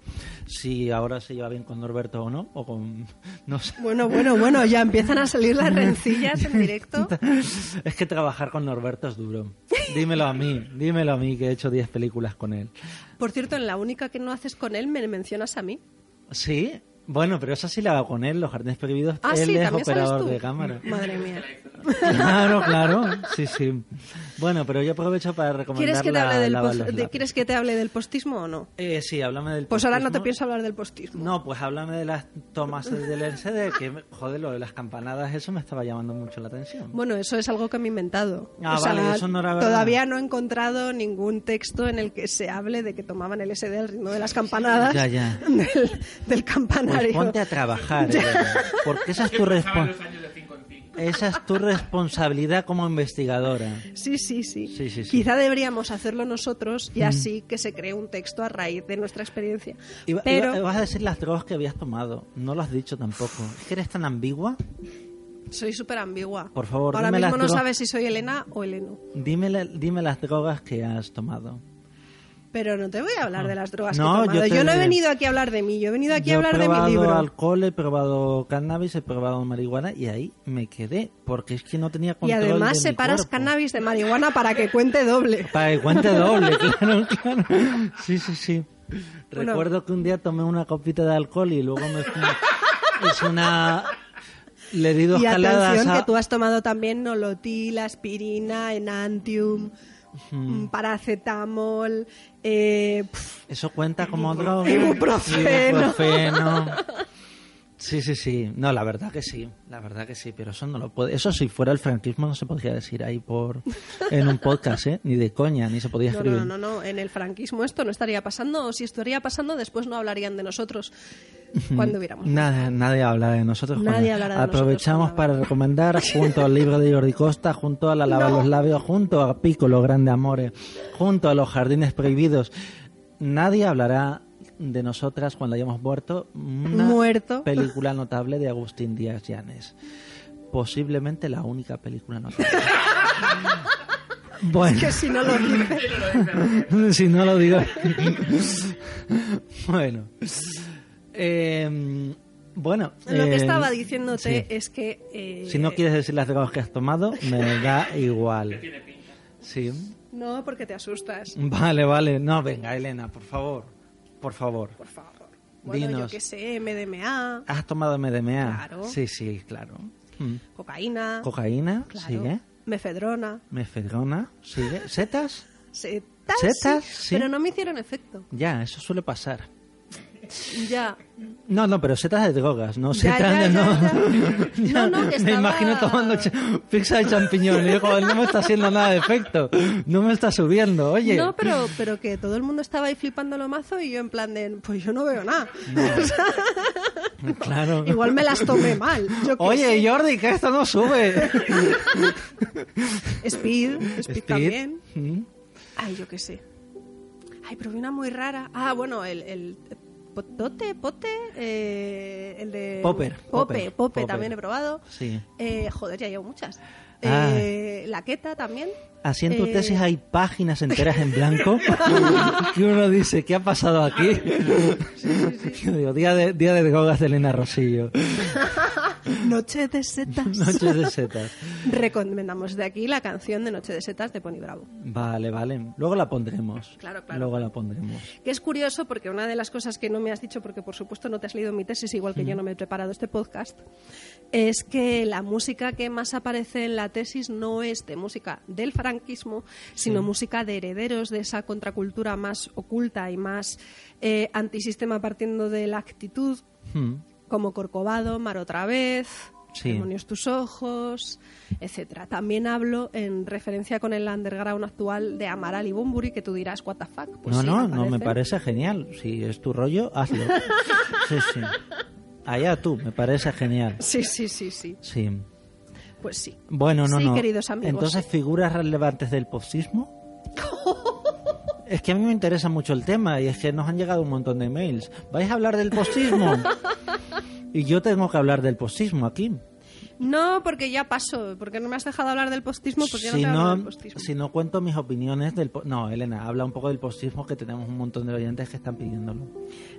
Si ahora se lleva bien con Norberto o no, o con. No sé. Bueno, bueno, bueno, ya empiezan a salir las rencillas en directo. Es que trabajar con Norberto es duro. Dímelo a mí, dímelo a mí que he hecho 10 películas con él. Por cierto, en la única que no haces con él me mencionas a mí. Sí, bueno, pero esa sí la hago con él, los jardines prohibidos. Ah, él sí, es operador de cámara. Madre mía. Claro, claro, sí, sí. Bueno, pero yo aprovecho para recomendar ¿Quieres que te la- hable del, lava pos- los de- labios. ¿Quieres que te hable del postismo o no? Eh, sí, háblame del Pues ahora no te postismo. pienso hablar del postismo. No, pues háblame de las tomas del LCD, que, joder, lo de las campanadas, eso me estaba llamando mucho la atención. Bueno, eso es algo que me he inventado. Ah, vale, eso no era verdad. Todavía no he encontrado ningún texto en el que se hable de que tomaban el SD al ritmo de las campanadas Ya, ya. Del, del Pues campanario. ponte a trabajar, Elena, porque esa es tu responsabilidad. los años de 5 en 5. Esa es tu responsabilidad como investigadora. Sí, sí, sí, Sí, sí, sí. Quizá deberíamos hacerlo nosotros y así que se cree un texto a raíz de nuestra experiencia. Iba, Pero iba- ibas a decir las drogas que habías tomado. No lo has dicho tampoco. Es que eres tan ambigua. soy súper ambigua. Por favor, Ahora dime mismo las no sabes si soy Elena o Eleno. Dime, dime las drogas que has tomado. Pero no te voy a hablar de las drogas No, que he tomado. yo Yo, no he venido aquí a hablar de mí, yo he venido aquí Yo a hablar he de mi probado libro. alcohol, he probado cannabis, he probado marihuana y ahí me quedé porque es que no tenía Y control además de mi separas cannabis de marihuana para que cuente doble. Para que cuente doble, claro, claro. Sí, sí, sí. Bueno. Recuerdo que un día tomé una copita de alcohol y luego me. Es una... Le di dos Y caladas atención a- que tú has tomado también nolotil, aspirina, enantium, mm, paracetamol, eh, Eso cuenta como droga. Ibuprofeno. Ibuprofeno. Sí, sí, sí. No, la verdad que sí. La verdad que sí, pero eso no lo puede. Eso si fuera el franquismo no se podría decir ahí por en un podcast, ¿eh? Ni de coña, ni se podía no, escribir. no, no, no, en el franquismo esto no estaría pasando, o si estaría pasando después no hablarían de nosotros cuando hubiéramos. Nada, nadie habla de nosotros. Nadie hablará de Aprovechamos nosotros para recomendar junto al libro de Jordi Costa, junto a La Lava los Labios, junto a Piccolo Grande Amore, junto a Los Jardines Prohibidos. Nadie hablará de nosotras cuando hayamos muerto. Una Muerto. película notable de Agustín Díaz Llanes. Posiblemente la única película notable. bueno. Que si no lo dices. si no lo digo. bueno. Eh, bueno. Lo que eh, estaba diciéndote sí. es que... eh, Si no quieres decir las drogas que has tomado, me da igual. Sí. No, porque te asustas. Vale, vale. No, venga, Elena, por favor. Por favor. Por favor. Bueno, yo Dinos. qué sé, MDMA, ¿Has tomado MDMA? Claro. Sí, sí, claro. Mm. cocaína, Cocaína, claro, sigue. mefedrona, Mefedrona, sigue. ¿Setas? setas, ¿Setas? sí, Sí. pero no me hicieron efecto. Ya, eso suele pasar. Ya. No, no, pero setas de drogas, no setas ya, de... ya, no, ya. No, no, que Me imagino tomando pizza de champiñones y digo, no me está haciendo nada de efecto, no me está subiendo, oye. No, pero, pero que todo el mundo estaba ahí flipando lo mazo y yo en plan de, pues yo no veo nada. Claro. Igual me las tomé mal. yo Oye, sé. Jordi, que esto no sube. Speed, Speed, Speed. también. Mm. Ay, yo qué sé. Ay, pero vi una muy rara. Ah, bueno, el... el Potote, pote, eh, el de... Popper, Pope, Popper, Pope, Popper. también he probado. Sí. Eh, joder, ya llevo muchas. Ah. Eh, la queta también. Así en tu Eh, tesis hay páginas enteras en blanco y uno dice, ¿qué ha pasado aquí? Yo digo, día de, día de drogas de Elena Rosillo. Noche de setas. Noches de setas. Recomendamos de aquí la canción de Noche de setas de Pony Bravo. Vale, vale. Luego la pondremos. Claro, claro. Luego la pondremos. Que es curioso porque una de las cosas que no me has dicho, porque por supuesto no te has leído mi tesis, igual que yo no me he preparado este podcast, es que la música que más aparece en la tesis no es de música del franquismo, sino música de herederos de esa contracultura más oculta y más eh, antisistema partiendo de la actitud, Hmm. Como Corcovado, Mar otra vez, Sí. Demonios tus ojos, etcétera. También hablo en referencia con el underground actual de Amaral y Bumburi, que tú dirás, what the fuck. Pues no, sí, no, no, me parece genial. Si es tu rollo, hazlo. Sí, sí. Allá tú, me parece genial. Sí, sí, sí, sí. Sí. Pues sí. Bueno, no, Sí, no. queridos amigos. Entonces, figuras relevantes del postismo. es que a mí me interesa mucho el tema y es que nos han llegado un montón de mails. ¿Vais a hablar del postismo? y yo tengo que hablar del postismo aquí. No, porque ya pasó. Porque no me has dejado hablar del postismo, ya si, no te hablo del postismo. si no cuento mis opiniones del... No, Elena, habla un poco del postismo que tenemos un montón de oyentes que están pidiéndolo.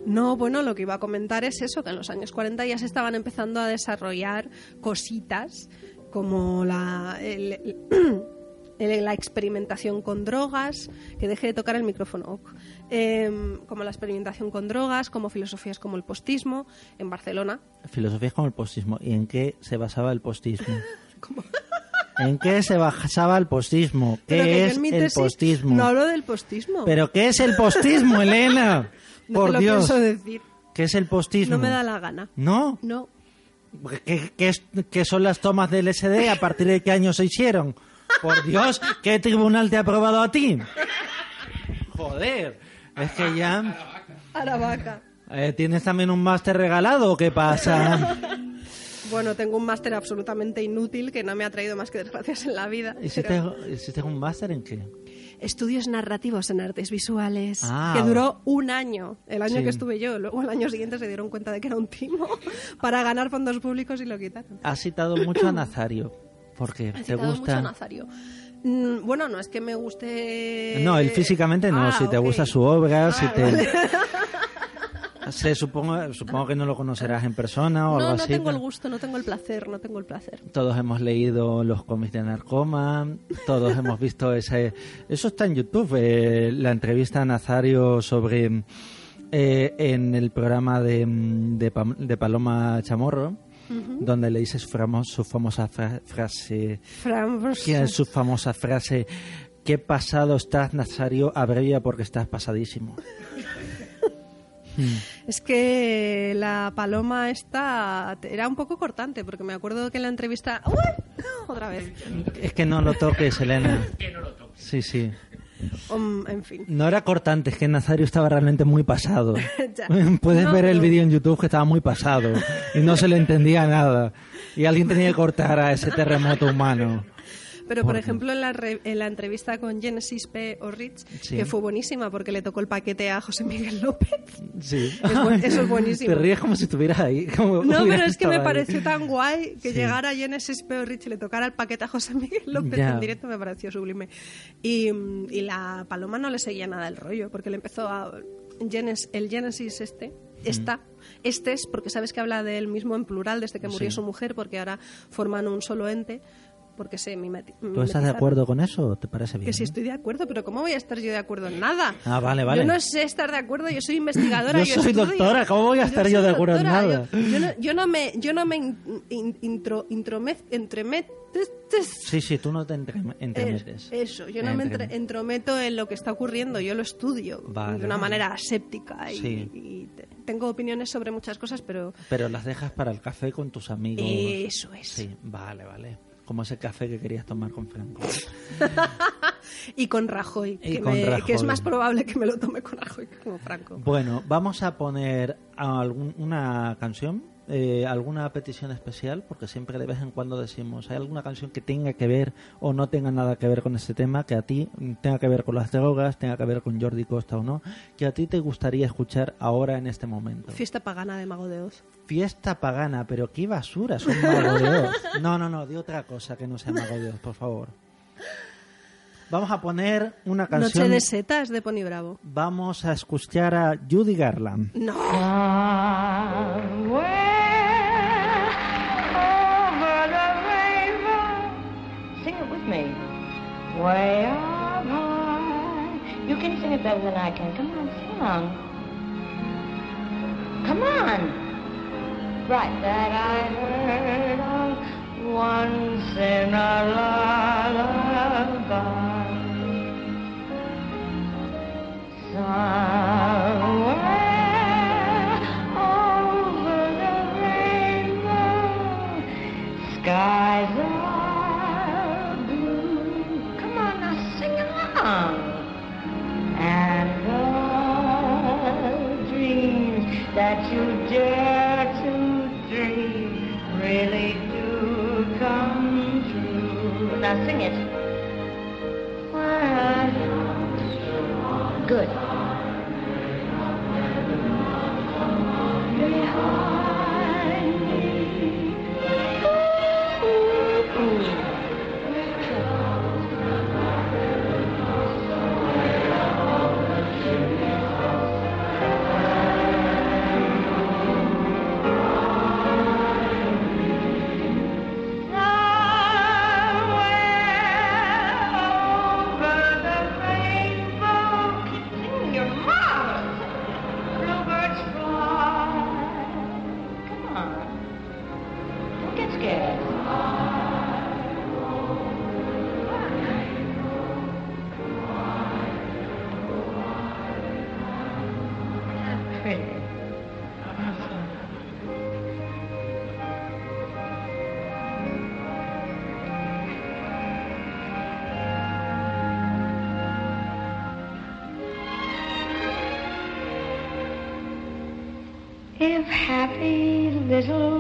No, bueno, lo que iba a comentar es eso, que en los años 40 ya se estaban empezando a desarrollar cositas como la, el- el- el- la experimentación con drogas, que deje de tocar el micrófono. Em, como la experimentación con drogas, como filosofías como el postismo, en Barcelona. Filosofías como el postismo. ¿Y en qué se basaba el postismo? ¿En qué se basaba el postismo? Que ¿Qué yo es el postismo? No hablo del postismo. ¿Pero qué es el postismo, Elena? no Por te lo Dios. decir. ¿Qué es el postismo? No me da la gana. ¿No? No. ¿Qué, qué qué son las tomas del SD? ¿A partir de qué año se hicieron? Por Dios, ¿qué tribunal te ha aprobado a ti? Joder, es que ya... Aravaca. Eh, ¿Tienes también un máster regalado o qué pasa? Bueno, tengo un máster absolutamente inútil que no me ha traído más que desgracias en la vida. ¿Hiciste, pero- hiciste un máster en qué? Estudios narrativos en artes visuales, Ah. que duró un año, el año Sí. que estuve yo. Luego el año siguiente se dieron cuenta de que era un timo para ganar fondos públicos y lo quitaron. Has citado mucho a Nazario. ¿Por qué? He ¿Te mucho gusta? Nazario. Mm, bueno, no es que me guste... No, él físicamente no. Ah, si te gusta su obra, si Ah, te... vale. Se supongo, supongo que no lo conocerás en persona o algo No, no así. tengo el gusto, no tengo el placer, no tengo el placer. Todos hemos leído los cómics de Narcoma, todos hemos visto ese... Eso está en YouTube, eh, la entrevista a Nazario sobre... eh, en el programa de, mm, de Paloma Chamorro, donde le dice su, famo- su famosa fra- frase... Fran- ¿Quién es su famosa frase? ¿Qué pasado estás, Nazario? Abrevia porque estás pasadísimo. Es que la paloma esta era un poco cortante, porque me acuerdo que en la entrevista... ¡Uy! Otra vez. Es que no lo toques, Elena. Sí, sí. Um, en fin. No era cortante, es que Nazario estaba realmente muy pasado. Puedes No, ver el no. vídeo en YouTube que estaba muy pasado y no se le entendía nada. Y alguien tenía que cortar a ese terremoto humano. Pero, por ejemplo, en la, re- en la entrevista con Genesis P. O'Rich, Sí. que fue buenísima porque le tocó el paquete a José Miguel López. Sí. Es buen- eso es buenísimo. Te ríes como si estuvieras ahí. como No, pero es que me ahí. pareció tan guay que Sí. llegara Genesis P. O'Rich y le tocara el paquete a José Miguel López en directo, me pareció sublime. Y, mm, y la paloma no le seguía nada el rollo, porque le empezó a... Genes- el Genesis este, esta, este es porque sabes que habla de él mismo en plural desde que murió Sí. su mujer, porque ahora forman un solo ente. Porque sé mimeti- ¿Tú estás de acuerdo con eso o te parece bien? Que sí estoy de acuerdo, pero ¿cómo voy a estar yo de acuerdo en nada? Ah, vale, vale. Yo no sé estar de acuerdo, yo soy investigadora. Yo soy estudio. doctora, ¿cómo voy a estar yo soy de acuerdo en nada? Yo, yo no, yo no me, yo no me in- in- intro, intromet- entremet- Sí, sí, tú no te entre- entremetes. Eso, yo no me Entre- entrometo en lo que está ocurriendo, yo lo estudio Vale, de una manera aséptica y, Sí. y te- tengo opiniones sobre muchas cosas, pero Pero las dejas para el café con tus amigos. eso es. Sí, vale, vale. Como ese café que querías tomar con Franco. Y con Rajoy, Y que, con me- Rajoy. que es más probable que me lo tome con Rajoy que con Franco. Bueno, vamos a poner algún, una canción, eh, alguna petición especial, porque siempre de vez en cuando decimos, ¿hay alguna canción que tenga que ver o no tenga nada que ver con este tema, que a ti mm, tenga que ver con las drogas, tenga que ver con Jordi Costa o no, que a ti te gustaría escuchar ahora en este momento? Fiesta pagana de Mago de Oz. Fiesta pagana, pero qué basura, son Mago de Oz. No, no, no, de otra cosa que no sea Mago de Oz, por favor. Vamos a poner una canción. Noche de setas de Pony Bravo. Vamos a escuchar a Judy Garland. No. Me. Way up high. You can sing it better than I can. Come on, sing along. Come on. Right, that I heard once in a lullaby. Somewhere that you dare to dream really do come true. Now sing it. Good. Behind happy little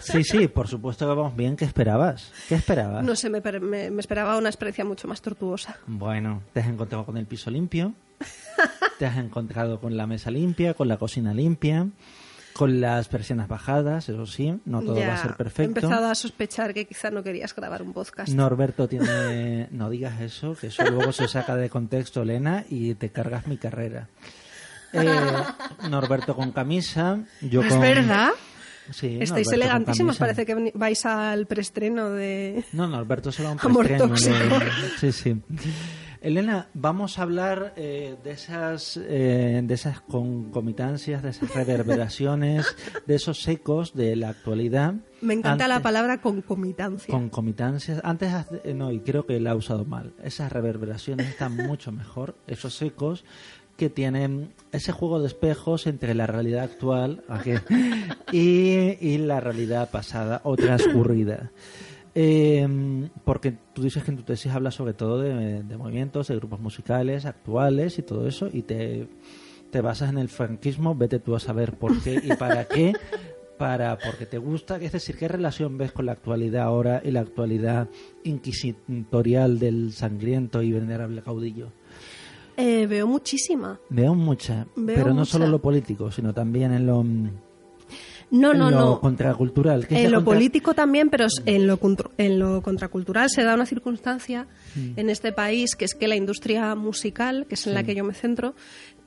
Sí, sí, por supuesto que vamos bien. ¿Qué esperabas? ¿Qué esperabas? No sé, me, me- me esperaba una experiencia mucho más tortuosa. Bueno, te has encontrado con el piso limpio, te has encontrado con la mesa limpia, con la cocina limpia, con las persianas bajadas, eso sí, no todo Ya va a ser He perfecto. empezado a sospechar que quizá no querías grabar un podcast. Norberto tiene... No digas eso, que eso luego se saca de contexto, Elena, y te cargas mi carrera. Eh, Norberto con camisa, yo ¿Es con... verdad? Sí, Estáis elegantísimos, parece que vais al preestreno de... No, no, Alberto se va a un Amor preestreno, tóxico. ¿no? Sí, sí. Elena, vamos a hablar eh, de esas eh, de esas concomitancias, de esas reverberaciones, de esos ecos de la actualidad. Me encanta la palabra concomitancia. Concomitancias. Antes, eh, no, y creo que la ha usado mal. Esas reverberaciones están mucho mejor. Esos ecos que tienen ese juego de espejos entre la realidad actual y, y la realidad pasada o transcurrida. Eh, porque tú dices que en tu tesis hablas sobre todo de, de movimientos, de grupos musicales actuales y todo eso, y te, te basas en el franquismo, vete tú a saber por qué y para qué. Para, porque te gusta, es decir, ¿qué relación ves con la actualidad ahora y la actualidad inquisitorial del sangriento y venerable caudillo? Eh, veo muchísima. Veo mucha, Veo pero no mucha. solo en lo político, sino también en lo, mm, No, en no, lo no. contracultural. ¿Qué es En lo contra- político también, pero en lo, en lo contracultural se da una circunstancia en este país que es que la industria musical, que es en la que yo me centro,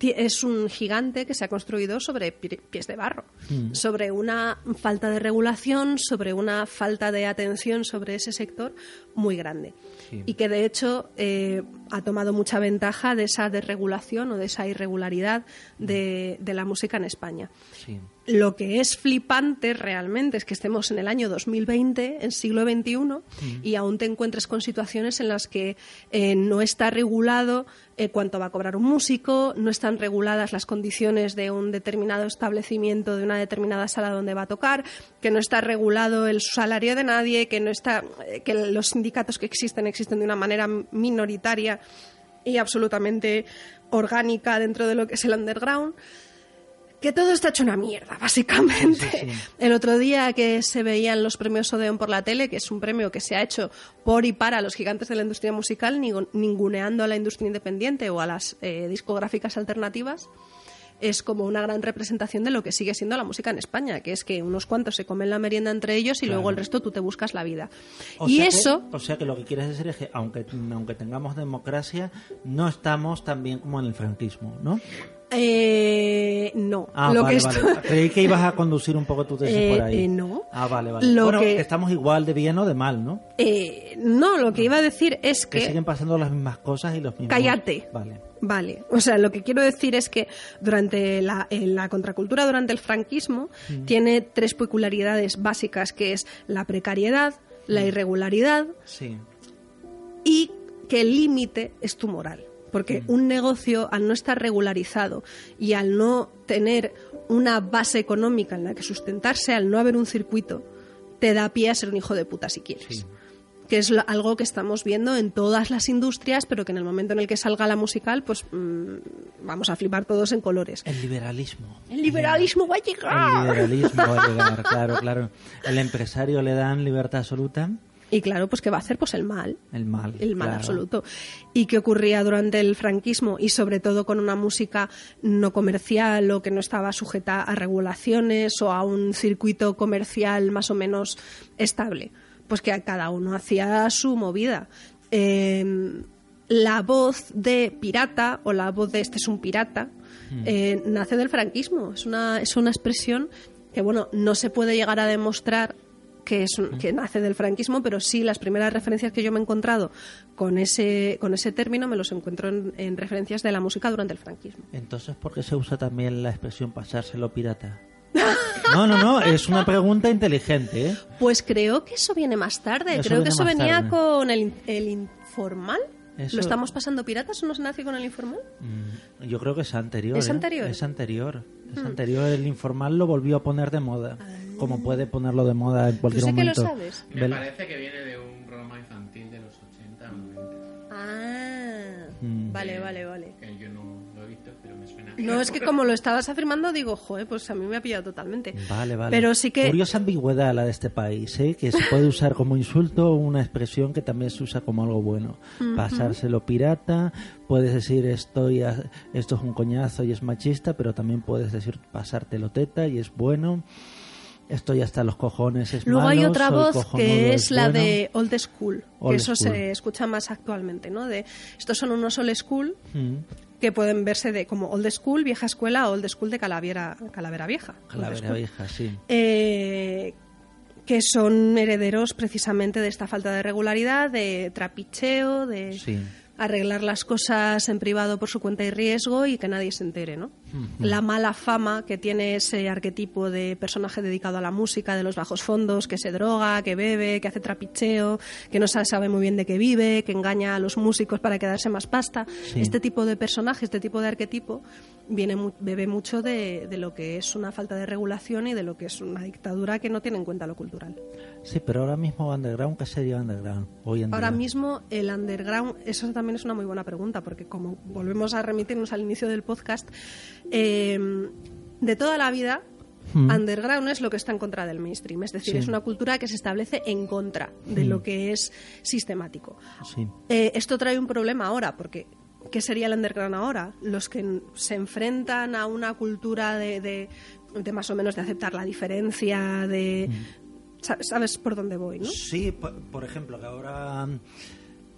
es un gigante que se ha construido sobre pi- pies de barro, sobre una falta de regulación, sobre una falta de atención sobre ese sector muy grande. Sí. Y que de hecho eh, ha tomado mucha ventaja de esa desregulación o de esa irregularidad de, de la música en España. Sí. Lo que es flipante realmente es que estemos en el año 2020, en siglo XXI, y aún te encuentres con situaciones en las que eh, no está regulado eh, cuánto va a cobrar un músico, no están reguladas las condiciones de un determinado establecimiento, de una determinada sala donde va a tocar, que no está regulado el salario de nadie, que no está, eh, que los sindicatos que existen existen de una manera minoritaria y absolutamente orgánica dentro de lo que es el underground que todo está hecho una mierda, básicamente. Sí, sí, sí. El otro día que se veían los premios Odeon por la tele, que es un premio que se ha hecho por y para los gigantes de la industria musical, ninguneando a la industria independiente o a las eh, discográficas alternativas, es como una gran representación de lo que sigue siendo la música en España, que es que unos cuantos se comen la merienda entre ellos y luego el resto tú te buscas la vida. O y que- eso... o sea que lo que quieres decir es que aunque, aunque tengamos democracia, no estamos tan bien como en el franquismo, ¿no? Eh, no. Ah, lo vale, que vale. Creí que ibas a conducir un poco tu tesis Eh, por ahí. eh, no. Ah, vale, vale. Lo bueno, que- estamos igual de bien o de mal, ¿no? Eh, no, lo que iba a decir es Que que... siguen pasando las mismas cosas y los mismos... Cállate. Vale. Vale, o sea, lo que quiero decir es que durante la, contracultura, durante el franquismo, tiene tres peculiaridades básicas, que es la precariedad, la irregularidad Sí. y que el límite es tu moral. Porque un negocio, al no estar regularizado y al no tener una base económica en la que sustentarse, al no haber un circuito, te da pie a ser un hijo de puta si quieres. Sí. Que es algo que estamos viendo en todas las industrias, pero que en el momento en el que salga la musical, pues mm, vamos a flipar todos en colores. El liberalismo. El liberalismo va a El llegar. liberalismo va a llegar, claro, claro. El empresario le dan libertad absoluta, Y claro, pues ¿qué va a hacer? Pues el mal. el mal. el mal claro. absoluto. ¿Y qué ocurría durante el franquismo? Y sobre todo con una música no comercial o que no estaba sujeta a regulaciones o a un circuito comercial más o menos estable. Pues que cada uno hacía su movida. Eh, la voz de pirata o la voz de este es un pirata eh, nace del franquismo. Es una, es una expresión que, bueno, no se puede llegar a demostrar que, es que nace del franquismo, pero sí las primeras referencias que yo me he encontrado con ese, con ese término me los encuentro en, en referencias de la música durante el franquismo. Entonces, ¿por qué se usa también la expresión pasárselo pirata? No, no, no, es una pregunta inteligente, ¿eh? Pues creo que eso viene más tarde. Eso creo que eso venía tarde. con el, el informal. Eso- ¿Lo estamos pasando piratas o no se nace con el informal? Mm, Yo creo que es anterior. ¿Es ¿eh? anterior? Es anterior. Es anterior. El informal lo volvió a poner de moda. Como puede ponerlo de moda en cualquier sí que lo momento. sabes? Me parece que viene de un programa infantil de los 80 90. Ah, Mm. vale, vale, vale. Que yo no lo he visto, pero me suena. No, es que como lo estabas afirmando, digo, joder, pues a mí me ha pillado totalmente. Vale, vale. Pero sí que... Curiosa ambigüedad la de este país, ¿eh? que se puede usar como insulto una expresión que también se usa como algo bueno. Pasárselo pirata, puedes decir estoy a- esto es un coñazo y es machista, pero también puedes decir pasártelo teta y es bueno. Estoy hasta los cojones, es Luego hay otra voz cojonudo, que es la bueno. de old school, que eso school. se escucha más actualmente, ¿no? De estos son unos old school Mm, que pueden verse de como old school, vieja escuela, old school de calavera, calavera vieja. Calavera vieja, sí. Eh, que son herederos precisamente de esta falta de regularidad, de trapicheo, de Sí. arreglar las cosas en privado por su cuenta y riesgo y que nadie se entere, ¿no? La mala fama que tiene ese arquetipo de personaje dedicado a la música, de los bajos fondos, que se droga, que bebe, que hace trapicheo, que no sa- sabe muy bien de qué vive, que engaña a los músicos para quedarse más pasta. Sí. Este tipo de personaje, este tipo de arquetipo, viene bebe mucho de, de lo que es una falta de regulación y de lo que es una dictadura que no tiene en cuenta lo cultural. Sí, pero ahora mismo underground, ¿qué sería underground hoy en Ahora día? mismo el underground, eso también es una muy buena pregunta, porque como volvemos a remitirnos al inicio del podcast, Eh, de toda la vida, Mm. underground es lo que está en contra del mainstream. Es decir, Sí. es una cultura que se establece en contra de Mm. lo que es sistemático. Sí. Eh, esto trae un problema ahora, porque ¿qué sería el underground ahora? Los que se enfrentan a una cultura de, de- de más o menos de aceptar la diferencia, de... sa- ¿Sabes por dónde voy, no? Sí, por, por ejemplo, que ahora.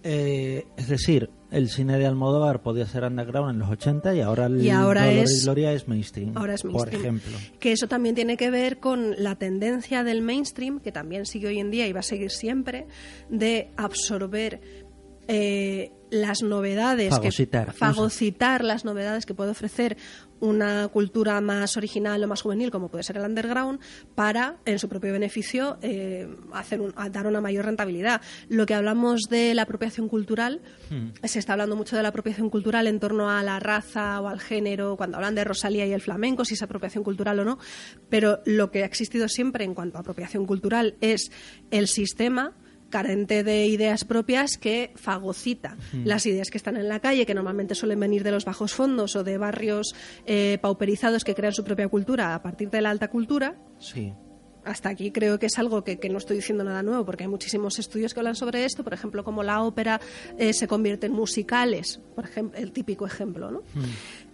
Eh, es decir, el cine de Almodóvar podía ser underground en los 80 y ahora el Y ahora Dolor es- y Gloria es mainstream. Ahora es mainstream. Por ejemplo. Que eso también tiene que ver con la tendencia del mainstream, que también sigue hoy en día y va a seguir siempre, de absorber eh, las novedades, Fagocitar, que, fagocitar las novedades que puede ofrecer una cultura más original o más juvenil, como puede ser el underground, para, en su propio beneficio, eh, hacer un- dar una mayor rentabilidad. Lo que hablamos de la apropiación cultural, se está hablando mucho de la apropiación cultural en torno a la raza o al género, cuando hablan de Rosalía y el flamenco, si es apropiación cultural o no, pero lo que ha existido siempre en cuanto a apropiación cultural es el sistema carente de ideas propias que fagocita las ideas que están en la calle, que normalmente suelen venir de los bajos fondos o de barrios eh, pauperizados que crean su propia cultura a partir de la alta cultura, Sí. hasta aquí creo que es algo que, que no estoy diciendo nada nuevo, porque hay muchísimos estudios que hablan sobre esto, por ejemplo, como la ópera eh, se convierte en musicales, por ejemplo, el típico ejemplo, ¿no?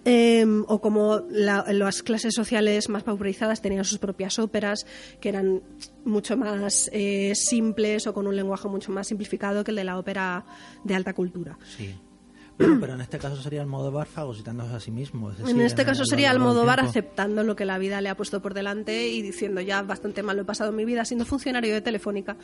Eh, o como la- las clases sociales más pauperizadas tenían sus propias óperas, que eran mucho más eh, simples o con un lenguaje mucho más simplificado que el de la ópera de alta cultura. Bueno, pero en este caso sería Almodóvar fagocitándose a sí mismo. es decir, En este a caso sería Almodóvar aceptando lo que la vida le ha puesto por delante y diciendo ya bastante mal lo he pasado en mi vida siendo funcionario de Telefónica.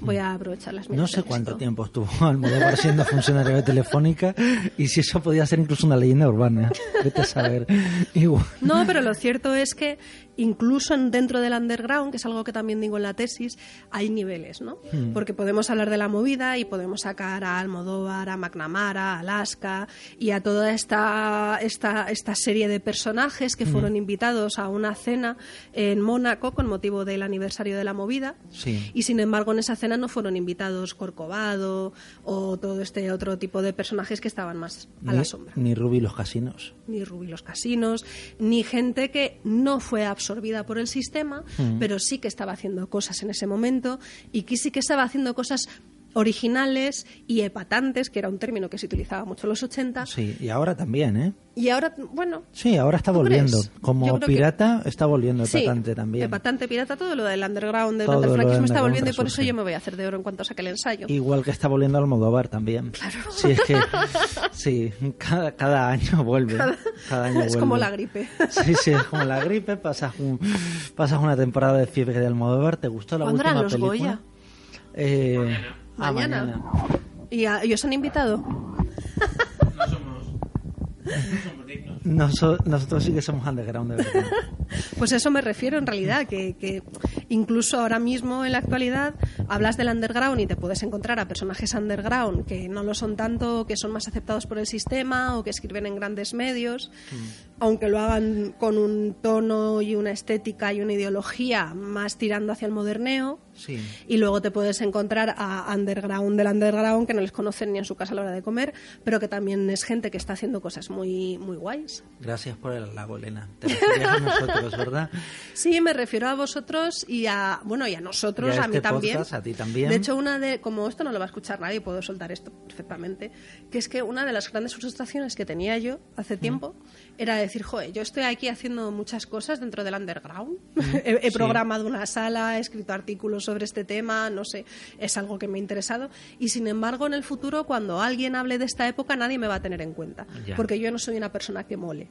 Voy a aprovechar las No sé cuánto tiempo estuvo Almodóvar siendo funcionario de Telefónica y si eso podía ser incluso una leyenda urbana. Vete a saber. Igual. No, pero lo cierto es que incluso en- dentro del underground, que es algo que también digo en la tesis, hay niveles, ¿no? Hmm. Porque podemos hablar de la movida y podemos sacar a Almodóvar, a McNamara, a Alaska y a toda esta, esta, esta serie de personajes que Hmm. fueron invitados a una cena en Mónaco con motivo del aniversario de la movida. Sí. Y sin embargo, en esa cena no fueron invitados Corcovado o todo este otro tipo de personajes que estaban más a la sombra ni Ruby los casinos. ni Rubí los casinos, ni gente que no fue absorbida por el sistema, pero sí que estaba haciendo cosas en ese momento y que sí que estaba haciendo cosas originales y epatantes, que era un término que se utilizaba mucho en los 80, Sí, y ahora también, ¿eh? y ahora, bueno, Sí, ahora está ¿Tú volviendo. crees? Como creo que- pirata está volviendo sí, epatante también. epatante, pirata, todo lo del underground, del Todo lo del franquismo está volviendo y por eso yo me voy a hacer de oro en cuanto saque el ensayo. Igual que está volviendo Almodóvar también. Claro. Sí, es que sí, cada, cada año vuelve. Cada, año es vuelve. como la gripe. Sí, sí, es como la gripe. Pasas, un- pasas una temporada de fiebre de Almodóvar. ¿Te gustó la ¿Cuándo última eran los película? Goya? Eh, ah, Mañana. ¿Y, a- y os han invitado? No somos. No somos dignos. Nosotros sí que somos underground, de verdad. Pues eso me refiero en realidad, que, que incluso ahora mismo en la actualidad hablas del underground y te puedes encontrar a personajes underground que no lo son tanto, que son más aceptados por el sistema o que escriben en grandes medios, aunque lo hagan con un tono y una estética y una ideología más tirando hacia el moderneo. Sí. Y luego te puedes encontrar a underground del underground que no les conocen ni en su casa a la hora de comer, pero que también es gente que está haciendo cosas muy, muy guays. Gracias por el halago, Elena. Te referías a nosotros, ¿verdad? Sí, me refiero a vosotros y a, bueno, y a nosotros, Y a a, mí este también. podcast, a ti también. De hecho, una de, como esto no lo va a escuchar nadie, puedo soltar esto perfectamente, que es que una de las grandes frustraciones que tenía yo hace tiempo era decir, joder, yo estoy aquí haciendo muchas cosas dentro del underground. he he sí. programado una sala, he escrito artículos sobre este tema, no sé, es algo que me ha interesado. Y sin embargo, en el futuro, cuando alguien hable de esta época, nadie me va a tener en cuenta. Ya. Porque yo no soy una persona que mole.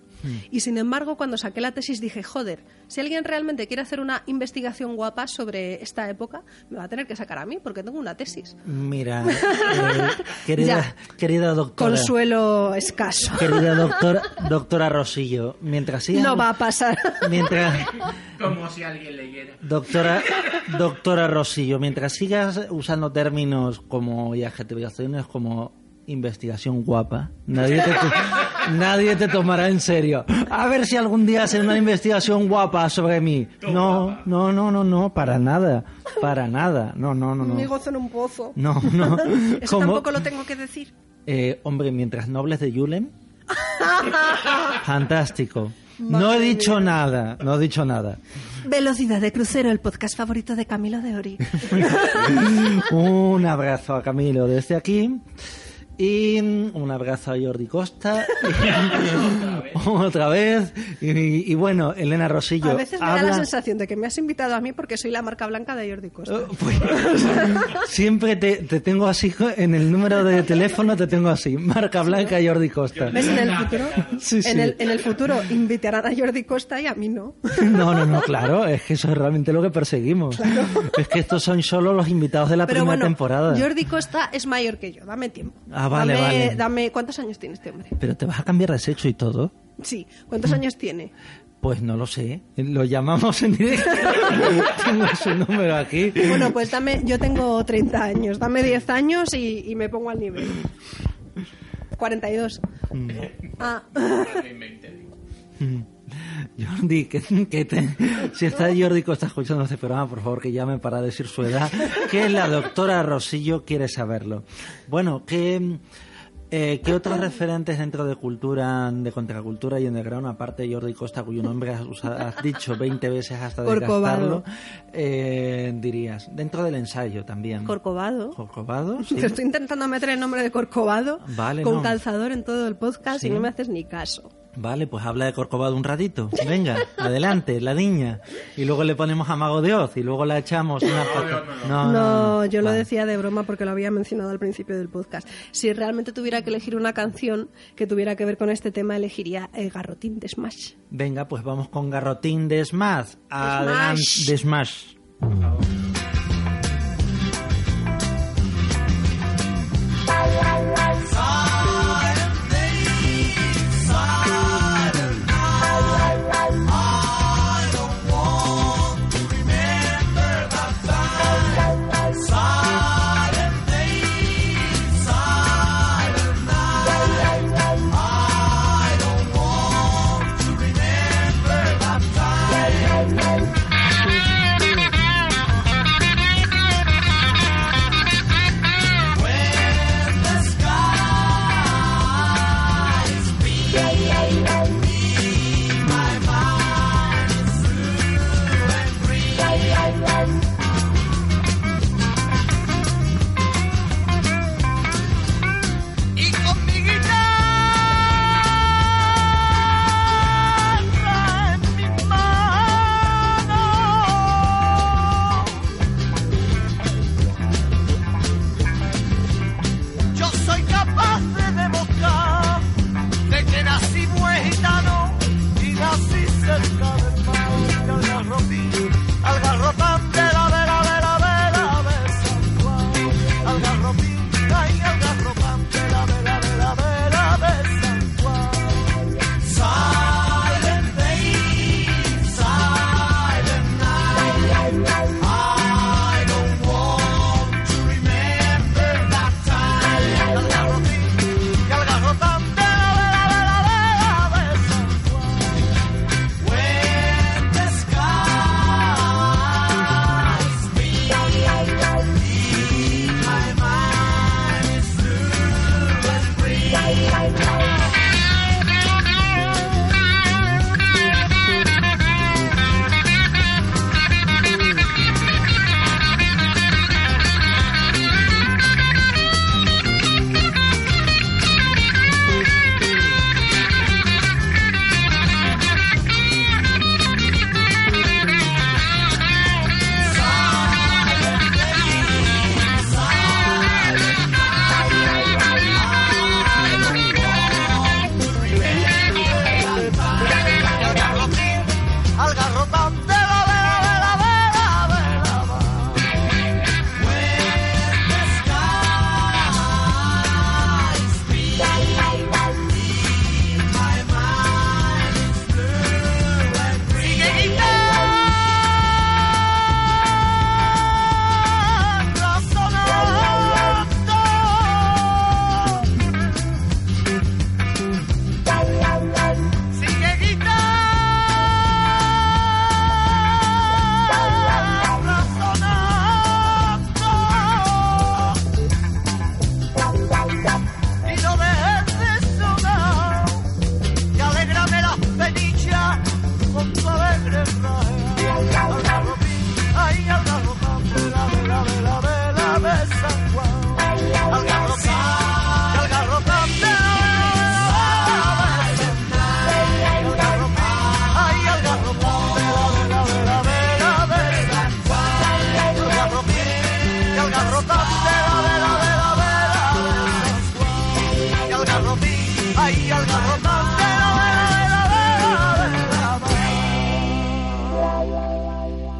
Y sin embargo, cuando saqué la tesis dije, joder, si alguien realmente quiere hacer una investigación guapa sobre esta época, me va a tener que sacar a mí, porque tengo una tesis. Mira, eh, querida, querida doctora. Consuelo escaso. Querida doctora, doctora Rosillo, mientras sigas... No va a pasar. Mientras... Como si alguien leyera. Doctora, doctora Rosillo, mientras sigas usando términos como y adjetivaciones como investigación guapa, nadie te, nadie te tomará en serio. A ver si algún día hacen una investigación guapa sobre mí. No, no, no, no, no, para nada, para nada. No, no, no, no. gozo en un pozo. No, no. Eso tampoco lo tengo que decir. Eh, hombre, mientras nobles de Yulem. Fantástico. No he dicho nada, no he dicho nada. Velocidad de crucero, el podcast favorito de Camilo de Ori. Un abrazo a Camilo desde aquí. Y un abrazo a Jordi Costa. Otra vez. Y, y bueno, Elena Rosillo. A veces me da la sensación de que me has invitado a mí porque soy la marca blanca de Jordi Costa. Eh, pues, siempre te, te tengo así, en el número de teléfono te tengo así, marca blanca Jordi Costa. ¿Ves? En el futuro, Sí, sí. En, el, en el futuro invitarán a Jordi Costa y a mí no. No, no, no, claro, es que eso es realmente lo que perseguimos. Es que estos son solo los invitados de la Pero primera bueno, temporada. Jordi Costa es mayor que yo, dame tiempo. Ah, vale, dame, vale. dame- ¿Cuántos años tiene este hombre? Pero te vas a cambiar de sexo y todo. Sí, Mm. ¿cuántos años tiene? Pues no lo sé. Lo llamamos en directo. Tengo su número aquí. Bueno, pues dame, yo tengo 30 años, dame 10 años y, y me pongo al nivel. 42. Mm. Ah, Jordi, que, que te- si está Jordi Costa escuchando este programa, por favor que llame para decir su edad, que la doctora Rosillo quiere saberlo. Bueno, ¿qué, eh, ¿qué otros referentes dentro de cultura, de contracultura y underground, aparte de Jordi Costa, cuyo nombre has, usado- has dicho 20 veces hasta Corcovado. desgastarlo, eh, dirías? Dentro del ensayo también. Corcovado. ¿Corcovado? Sí. Te estoy intentando meter el nombre de Corcovado Vale, con no. calzador en todo el podcast Sí. y no me haces ni caso. Vale, pues habla de Corcovado un ratito. Venga, adelante, la niña. Y luego le ponemos a Mago de Oz y luego la echamos una pata- No, No, yo lo decía de broma porque lo había mencionado al principio del podcast. Si realmente tuviera que elegir una canción que tuviera que ver con este tema, elegiría el garrotín de Smash. Venga, pues vamos con Garrotín de Smash. Adelante, de Smash.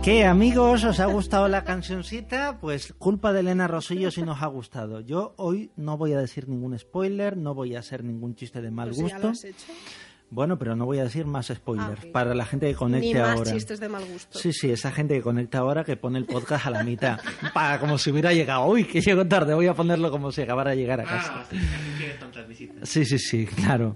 ¿Qué amigos? ¿Os ha gustado la cancioncita? Pues culpa de Elena Rosillo si nos ha gustado. Yo hoy no voy a decir ningún spoiler, no voy a hacer ningún chiste de mal Pues ya gusto. lo has hecho. Bueno, pero no voy a decir más spoilers Ah, para la gente que conecte Ni más ahora. chistes de mal gusto. Sí, sí, esa gente que conecta ahora que pone el podcast a la mitad. Para como si hubiera llegado. Uy, que llego tarde. Voy a ponerlo como si acabara de llegar a casa. Ah, tantas visitas. Sí, sí, sí, claro.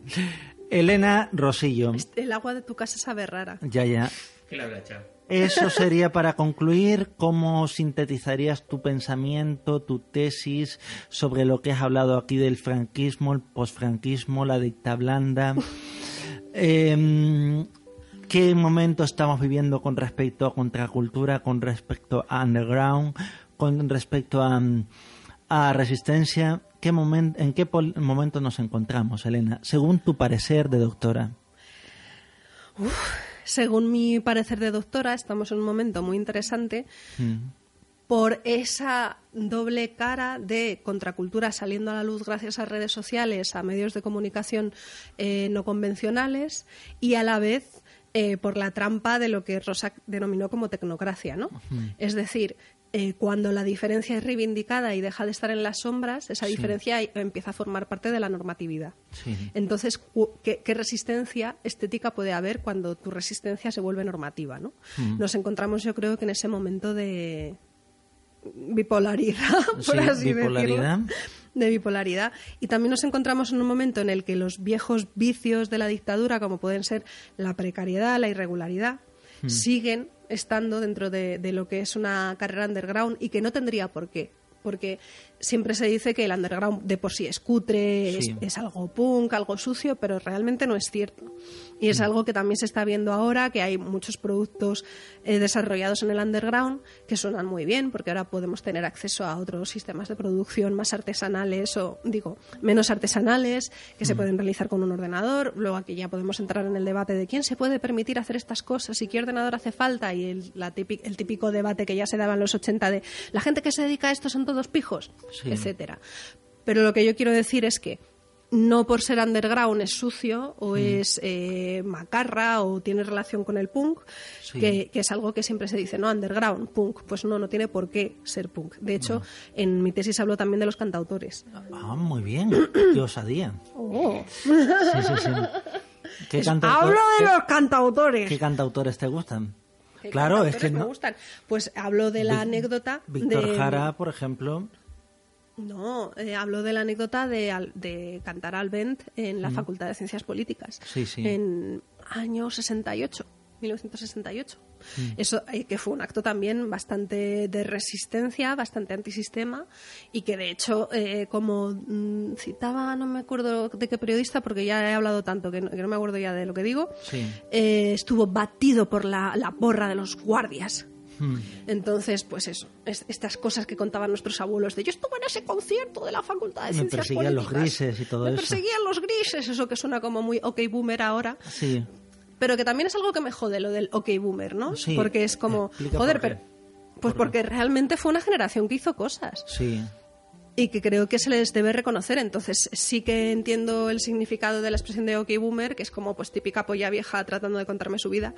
Elena Rosillo. El agua de tu casa sabe rara. Ya, ya. ¿Qué le habrá echado? Eso sería para concluir. ¿Cómo sintetizarías tu pensamiento, tu tesis sobre lo que has hablado aquí del franquismo, el posfranquismo, la dicta blanda? Em, ¿Qué momento estamos viviendo con respecto a contracultura, con respecto a underground, con respecto a, a resistencia? ¿Qué momen- ¿En qué momento nos encontramos, Elena? Según tu parecer de doctora. Según mi parecer de doctora, estamos en un momento muy interesante Mm. por esa doble cara de contracultura saliendo a la luz gracias a redes sociales, a medios de comunicación eh, no convencionales y a la vez eh, por la trampa de lo que Rosa denominó como tecnocracia, ¿no? Es decir, eh, cuando la diferencia es reivindicada y deja de estar en las sombras, esa diferencia empieza a formar parte de la normatividad. Sí. Entonces, ¿qué, qué resistencia estética puede haber cuando tu resistencia se vuelve normativa? ¿no? Nos encontramos, yo creo que en ese momento de bipolaridad, por Sí, así bipolaridad. decirlo. De bipolaridad. Y también nos encontramos en un momento en el que los viejos vicios de la dictadura, como pueden ser la precariedad, la irregularidad, siguen estando dentro de, de lo que es una carrera underground y que no tendría por qué. Porque siempre se dice que el underground de por sí es cutre, Sí. es, es algo punk, algo sucio, pero realmente no es cierto. Y es algo que también se está viendo ahora, que hay muchos productos eh, desarrollados en el underground que suenan muy bien, porque ahora podemos tener acceso a otros sistemas de producción más artesanales o, digo, menos artesanales, que se pueden realizar con un ordenador. Luego aquí ya podemos entrar en el debate de quién se puede permitir hacer estas cosas y qué ordenador hace falta y el, la típic- el típico debate que ya se daba en los 80 de la gente que se dedica a esto son todos pijos, Sí. etcétera. Pero lo que yo quiero decir es que no por ser underground es sucio o es eh, macarra o tiene relación con el punk, Sí. que, que es algo que siempre se dice, no, underground, punk. Pues no, no tiene por qué ser punk. De hecho, en mi tesis hablo también de los cantautores. Ah, muy bien. Qué osadía. Oh. Sí, sí, sí. ¿Qué, Hablo de qué- los cantautores. qué cantautores te gustan? ¿Qué Claro, es que me no. gustan. Pues hablo de la anécdota Víctor de... Jara, por ejemplo. No, eh, hablo de la anécdota de, de cantar al Bent en la Facultad de Ciencias Políticas. Sí, sí. En año 68, 1968. Mm. Eso eh, que fue un acto también bastante de resistencia, bastante antisistema y que de hecho, eh, como mm, citaba, no me acuerdo de qué periodista, porque ya he hablado tanto que no, que no me acuerdo ya de lo que digo, Sí. eh, estuvo batido por la, la porra de los guardias. Hmm. Entonces, pues eso, es- estas cosas que contaban nuestros abuelos de yo estuve en ese concierto de la Facultad de Me Ciencias perseguían los Políticas". grises y todo Me eso. perseguían los grises, eso que suena como muy ok boomer ahora, Sí. pero que también es algo que me jode lo del ok boomer, ¿no? Sí. Porque es como, Explica joder, pero pues porque realmente fue una generación que hizo cosas Sí. Y que creo que se les debe reconocer. Entonces sí que entiendo el significado de la expresión de ok boomer, que es como pues típica polla vieja tratando de contarme su vida,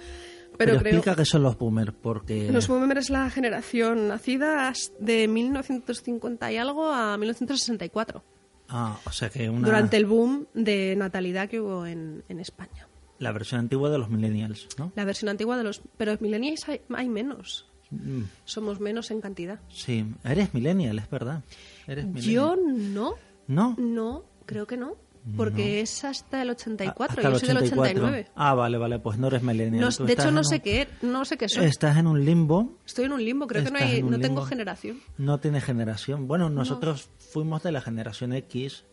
pero, Pero, creo explica qué son los boomers, porque... los boomers es la generación nacida de 1950 y algo a 1964, Ah, o sea que una... durante el boom de natalidad que hubo en, en España. La versión antigua de los millennials, ¿no? La versión antigua de los... Pero millennials hay, hay menos. Mm, Somos menos en cantidad. Sí, eres millennial, es verdad. Eres. Yo no, ¿No? no, creo que no. Porque es hasta el 84, Hasta yo el soy del 84. 89. Ah, vale, vale, pues no eres millennial. No- de hecho, no sé un- qué, no sé qué soy. Estás en un limbo, Estoy en un limbo, creo que no, hay, no tengo generación. no tienes generación. Bueno, nosotros fuimos de la generación X,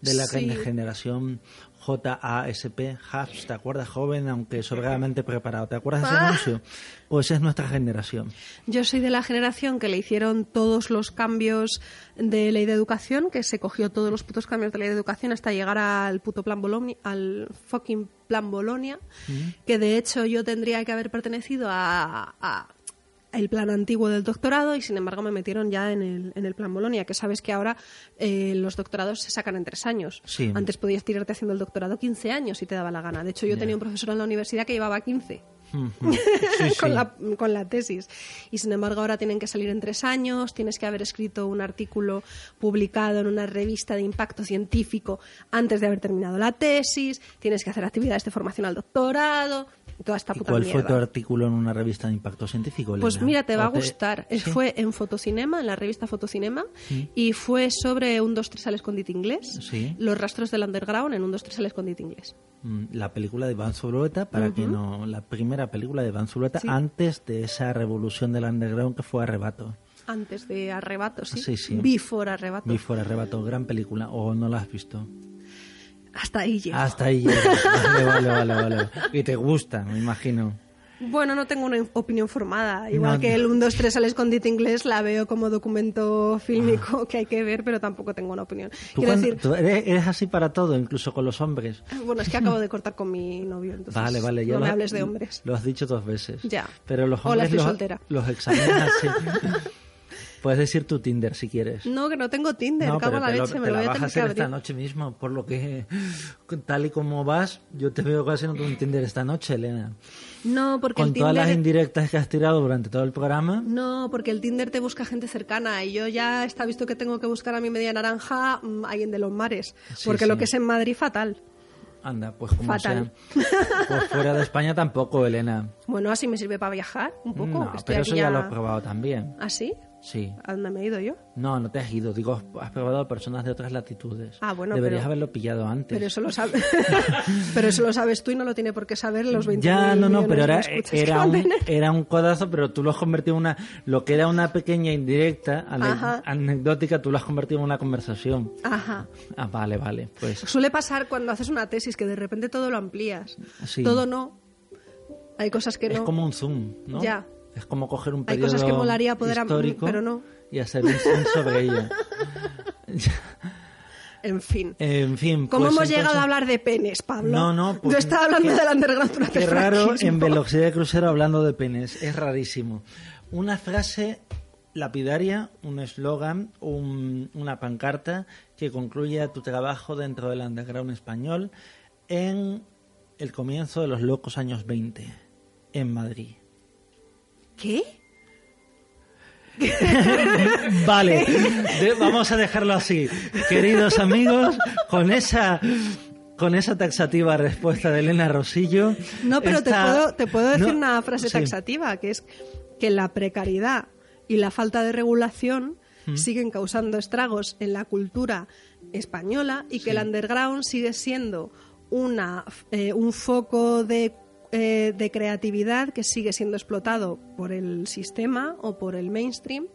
de la Sí. generación JASP, HAPS, ¿te acuerdas? Joven, aunque sobradamente preparado. ¿Te acuerdas de ese Ah. anuncio? Pues es nuestra generación. Yo soy de la generación que le hicieron todos los cambios de ley de educación, que se cogió todos los putos cambios de ley de educación hasta llegar al puto plan Bolonia, al fucking plan Bolonia, que de hecho yo tendría que haber pertenecido a, a el plan antiguo del doctorado y sin embargo me metieron ya en el, en el plan Bolonia, que sabes que ahora eh, los doctorados se sacan en tres años. Sí. Antes podías tirarte haciendo el doctorado 15 años si te daba la gana. De hecho, yo tenía un profesor en la universidad que llevaba 15 Ujú. Sí, con, la, con la tesis. Y sin embargo ahora tienen que salir en tres años, tienes que haber escrito un artículo publicado en una revista de impacto científico antes de haber terminado la tesis, tienes que hacer actividades de formación al doctorado, toda esta ¿Y puta cuál fue mierda. tu artículo en una revista de impacto científico? Pues Elena? mira, te va a ¿O te- gustar. Eh, Sí. Fue en Fotocinema, en la revista Fotocinema, y fue sobre un 2-3 al escondite inglés, Sí. los rastros del underground en un 2-3 al escondite inglés. Mm, La película de Iván Zulueta, para que no. La primera película de Iván Zulueta antes de esa revolución del underground que fue Arrebato. Antes de Arrebato, sí. Sí, sí. Before Arrebato. Before Arrebato, gran película. ¿O no la has visto? Hasta ahí llego. Hasta ahí llegas. Vale, vale, vale, vale. Y te gusta, me imagino. Bueno, no tengo una opinión formada. Igual No. que el 1, 2, 3 al escondite inglés la veo como documento fílmico que hay que ver, pero tampoco tengo una opinión. Ah. ¿Tú, Quiero cuando- decir, tú eres, eres así para todo, incluso con los hombres. bueno, es que acabo de cortar con mi novio, entonces Vale, vale, ya no me hables de hombres. Lo has dicho dos veces. Ya. Pero los Hola, hombres estoy los, soltera. los examinas así. Puedes decir tu Tinder si quieres. No, que no tengo Tinder, No, cago la te, lo, leche, me te lo la voy a vas a tener hacer esta noche mismo, por lo que tal y como vas, yo te veo casi en un Tinder esta noche, Elena. No, porque Con el todas las Tinder... indirectas que has tirado durante todo el programa. No, porque el Tinder te busca gente cercana y yo ya está visto que tengo que buscar a mi media naranja mm, alguien de los mares, Sí, porque sí. lo que es en Madrid fatal. Anda, pues como Fatal. sea. Pues fuera de España tampoco, Elena. Bueno, así me sirve para viajar un poco. No, que estoy pero eso ya lo he probado también. ¿Ah, sí? Sí. ¿A dónde me he ido yo? No, no te has ido. Digo, has probado a personas de otras latitudes. Ah, bueno, Deberías pero- haberlo pillado antes. Pero eso lo sabes. pero eso lo sabes tú y no lo tiene por qué saber los 20 Ya, no, no, pero era, era, un, era un codazo, pero tú lo has convertido en una... Lo que era una pequeña indirecta, Ajá. anecdótica, tú lo has convertido en una conversación. Ajá. Ah, vale, vale. Pues Suele pasar cuando haces una tesis que de repente todo lo amplías. Sí. Todo no. Hay cosas que es no. como un zoom, ¿no? Ya. Es como coger un Hay periodo cosas que molaría poder histórico pero no. y hacer un sobre ella. En fin. en fin, ¿Cómo pues hemos llegado a hablar de penes, Pablo? No, no, pues Yo estaba hablando qué- del underground durante Qué raro franquismo. en velocidad de crucero hablando de penes. Es rarísimo. Una frase lapidaria, un eslogan, un- una pancarta que concluye tu trabajo dentro del underground español en el comienzo de los locos años 20 en Madrid. ¿Qué? Vale, de- vamos a dejarlo así. Queridos amigos, con esa con esa taxativa respuesta de Elena Rosillo. No, pero te, puedo, te puedo decir No, una frase sí. taxativa, que es que la precariedad y la falta de regulación Mm. siguen causando estragos en la cultura española y que el underground sigue siendo una, eh, un foco de, eh, de creatividad que sigue siendo explotado por el sistema o por el mainstream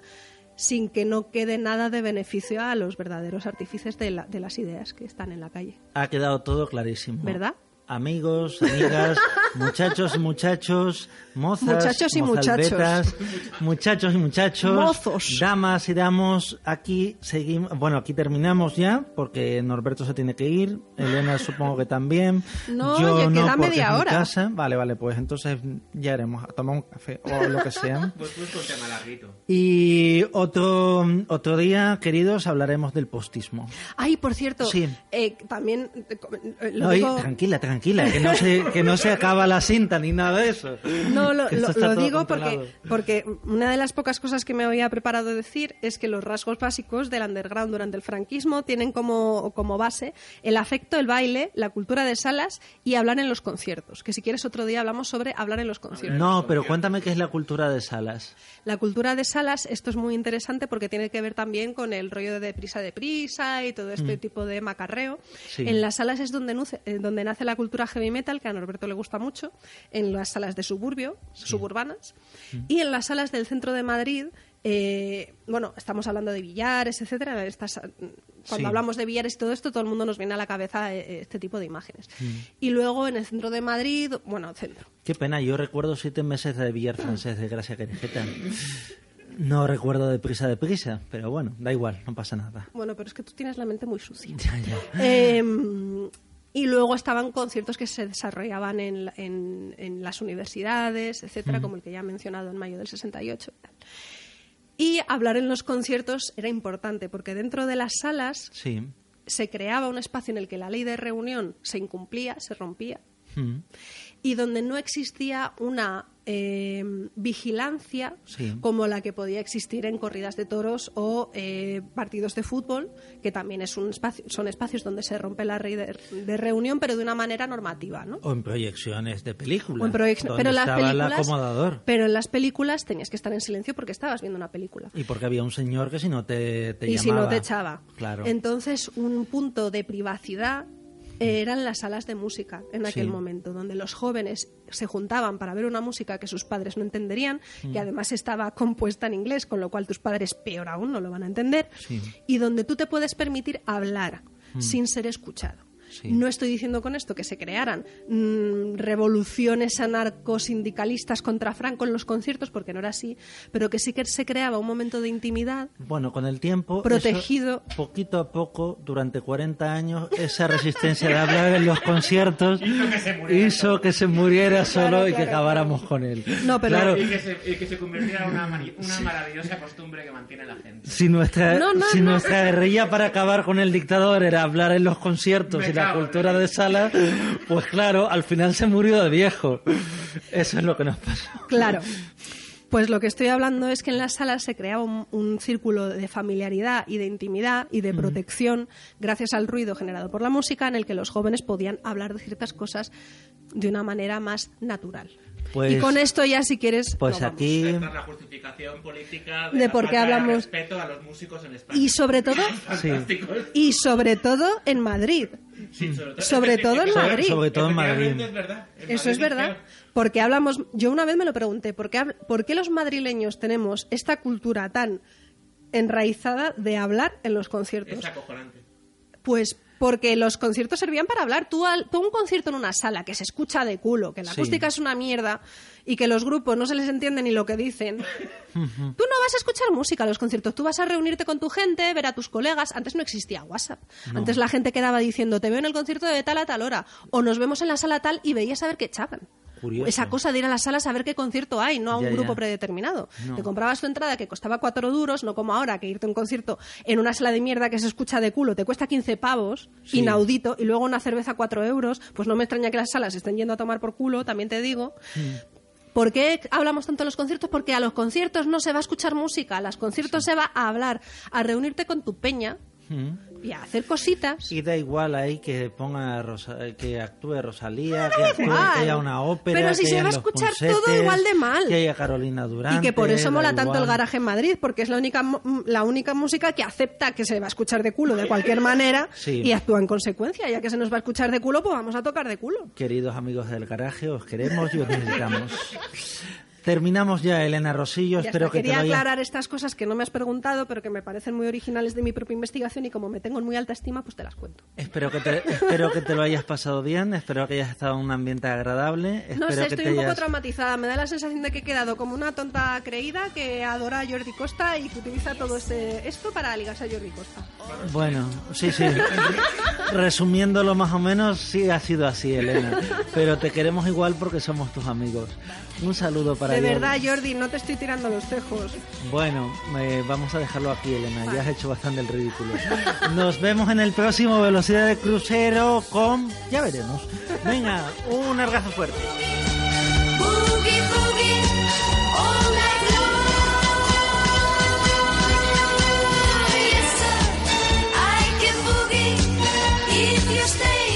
sin que no quede nada de beneficio a los verdaderos artífices de, la- de las ideas que están en la calle. Ha quedado todo clarísimo. ¿Verdad? Amigos, amigas, muchachos y muchachos, mozas, Muchachos y mozalbetas, muchachos y muchachos, Mozos. damas y damos, aquí seguimos, bueno, aquí terminamos ya, porque Norberto se tiene que ir, Elena supongo que también, No, yo oye, no, queda porque media es mi hora. casa. Vale, vale, pues entonces ya haremos, tomamos un café o lo que sea. Pues. Y otro, otro día, queridos, hablaremos del postismo. Ay, por cierto, Sí. eh, también eh, eh, lo No, y digo- tranquila, tranquila, que no, se, que no se acaba la cinta ni nada de eso. No, lo, digo controlado. porque, porque una de las pocas cosas que me había preparado decir es que los rasgos básicos del underground durante el franquismo tienen como, como base el afecto, el baile, la cultura de salas y hablar en los conciertos. Que si quieres otro día hablamos sobre hablar en los conciertos. No, pero cuéntame qué es la cultura de salas. La cultura de salas, esto es muy interesante porque tiene que ver también con el rollo de deprisa deprisa y todo este tipo de macarreo. Mm. Sí. En las salas es donde, nuce- eh, donde nace la cultura heavy metal, que a Norberto le gusta mucho, en las salas de suburbio, suburbanas, Mm. y en las salas del centro de Madrid. eh, bueno, estamos hablando de billares, etcétera. Estas, cuando Sí. hablamos de billares y todo esto, todo el mundo nos viene a la cabeza eh, este tipo de imágenes. Mm. Y luego en el centro de Madrid, bueno, centro, Qué pena, yo recuerdo siete meses de billar francés de Gracia Querejeta. No recuerdo de prisa de prisa, pero bueno, da igual, no pasa nada. Bueno, pero es que tú tienes la mente muy sucia. Ya, ya. Eh, Y luego estaban conciertos que se desarrollaban en, en- en las universidades, etcétera, como el que ya he mencionado en mayo del 68. y tal. Y hablar en los conciertos era importante, porque dentro de las salas Sí. se creaba un espacio en el que la ley de reunión se incumplía, se rompía. Y donde no existía una eh, vigilancia Sí. como la que podía existir en corridas de toros o eh, partidos de fútbol, que también es un espacio, son espacios donde se rompe la ley de, de reunión, pero de una manera normativa, ¿no? O en proyecciones de películas. O en proyec- donde pero las estaba el películas, acomodador. pero en las películas tenías que estar en silencio porque estabas viendo una película. Y porque había un señor que si no te, te y si llamaba. no te echaba. Claro. Entonces, un punto de privacidad eran las salas de música en aquel Sí. momento, donde los jóvenes se juntaban para ver una música que sus padres no entenderían, Mm. que además estaba compuesta en inglés, con lo cual tus padres peor aún no lo van a entender, Sí. Y donde tú te puedes permitir hablar sin ser escuchado. Sí. No estoy diciendo con esto que se crearan mm, revoluciones anarcosindicalistas contra Franco en los conciertos, porque no era así, pero que sí que se creaba un momento de intimidad Bueno, con el tiempo. Protegido. eso, poquito a poco, durante 40 años, esa resistencia de hablar en los conciertos hizo que se muriera solo Claro, y que claro, acabáramos con él. No, pero- Claro, Y que se, y que se convirtiera en una, maravillosa costumbre que mantiene la gente. si nuestra, No, no, si no. nuestra guerrilla para acabar con el dictador era hablar en los conciertos Me la cultura de sala, pues claro, al final se murió de viejo. Eso es lo que nos pasó. Claro. Pues lo que estoy hablando es que en las salas se creaba un, un círculo de familiaridad y de intimidad y de protección gracias al ruido generado por la música en el que los jóvenes podían hablar de ciertas cosas de una manera más natural. Pues- y con esto ya si quieres... Pues no aquí. Esta es la justificación política de, De la por qué hablamos- respeto a los músicos en España. Y sobre todo... Fantásticos. Y sobre todo en Madrid. Sí, sobre todo, Sobre todo en Madrid. sobre todo en Madrid. Efectivamente, es verdad. En Eso es verdad. Porque hablamos, yo una vez me lo pregunté, ¿por qué, por qué los madrileños tenemos esta cultura tan enraizada de hablar en los conciertos? Es acojonante. Pues porque los conciertos servían para hablar. Tú, al- tú un concierto en una sala que se escucha de culo, que la Sí. acústica es una mierda y que los grupos no se les entiende ni lo que dicen. Tú no vas a escuchar música a los conciertos. Tú vas a reunirte con tu gente, ver a tus colegas. Antes no existía WhatsApp. Antes la gente quedaba diciendo, te veo en el concierto de tal a tal hora. O nos vemos en la sala tal y veías a ver qué echaban. Curioso. Esa cosa de ir a las salas a ver qué concierto hay, no a un Ya, grupo ya. predeterminado. No. Te comprabas tu entrada que costaba cuatro duros, no como ahora, que irte a un concierto en una sala de mierda que se escucha de culo te cuesta 15 pavos, Sí. inaudito, y luego una cerveza cuatro euros. Pues no me extraña que las salas estén yendo a tomar por culo, también te digo. ¿Por qué hablamos tanto de los conciertos? Porque a los conciertos no se va a escuchar música, a los conciertos se va a hablar, a reunirte con tu peña Mm. Y a hacer cositas. Y da igual ahí que ponga Rosa- que actúe Rosalía, que, actúe, que haya una ópera, Pero si que se va a escuchar todo igual de mal. que haya Carolina Durante. Y que por eso mola tanto el garaje en Madrid, porque es la única, la única música que acepta que se va a escuchar de culo de cualquier manera Sí. y actúa en consecuencia. Ya que se nos va a escuchar de culo, pues vamos a tocar de culo. Queridos amigos del garaje, os queremos y os necesitamos. Terminamos ya, Elena Rosillo. Ya Espero está. que te Quería hayas- aclarar estas cosas que no me has preguntado, pero que me parecen muy originales de mi propia investigación y como me tengo en muy alta estima, pues te las cuento. Espero que, te, espero que te lo hayas pasado bien, espero que hayas estado en un ambiente agradable. No sé, que estoy te un poco traumatizada. Me da la sensación de que he quedado como una tonta creída que adora a Jordi Costa y que utiliza todo este esto para ligarse a Jordi Costa. Bueno, sí, sí. Resumiéndolo más o menos, sí ha sido así, Elena. Pero te queremos igual porque somos tus amigos. Un saludo para de verdad, Jordi, no te estoy tirando los tejos. Bueno, eh, vamos a dejarlo aquí, Elena. Ya has hecho bastante el ridículo. Nos vemos en el próximo Velocidad de Crucero con... Ya veremos. Venga, un abrazo fuerte. stay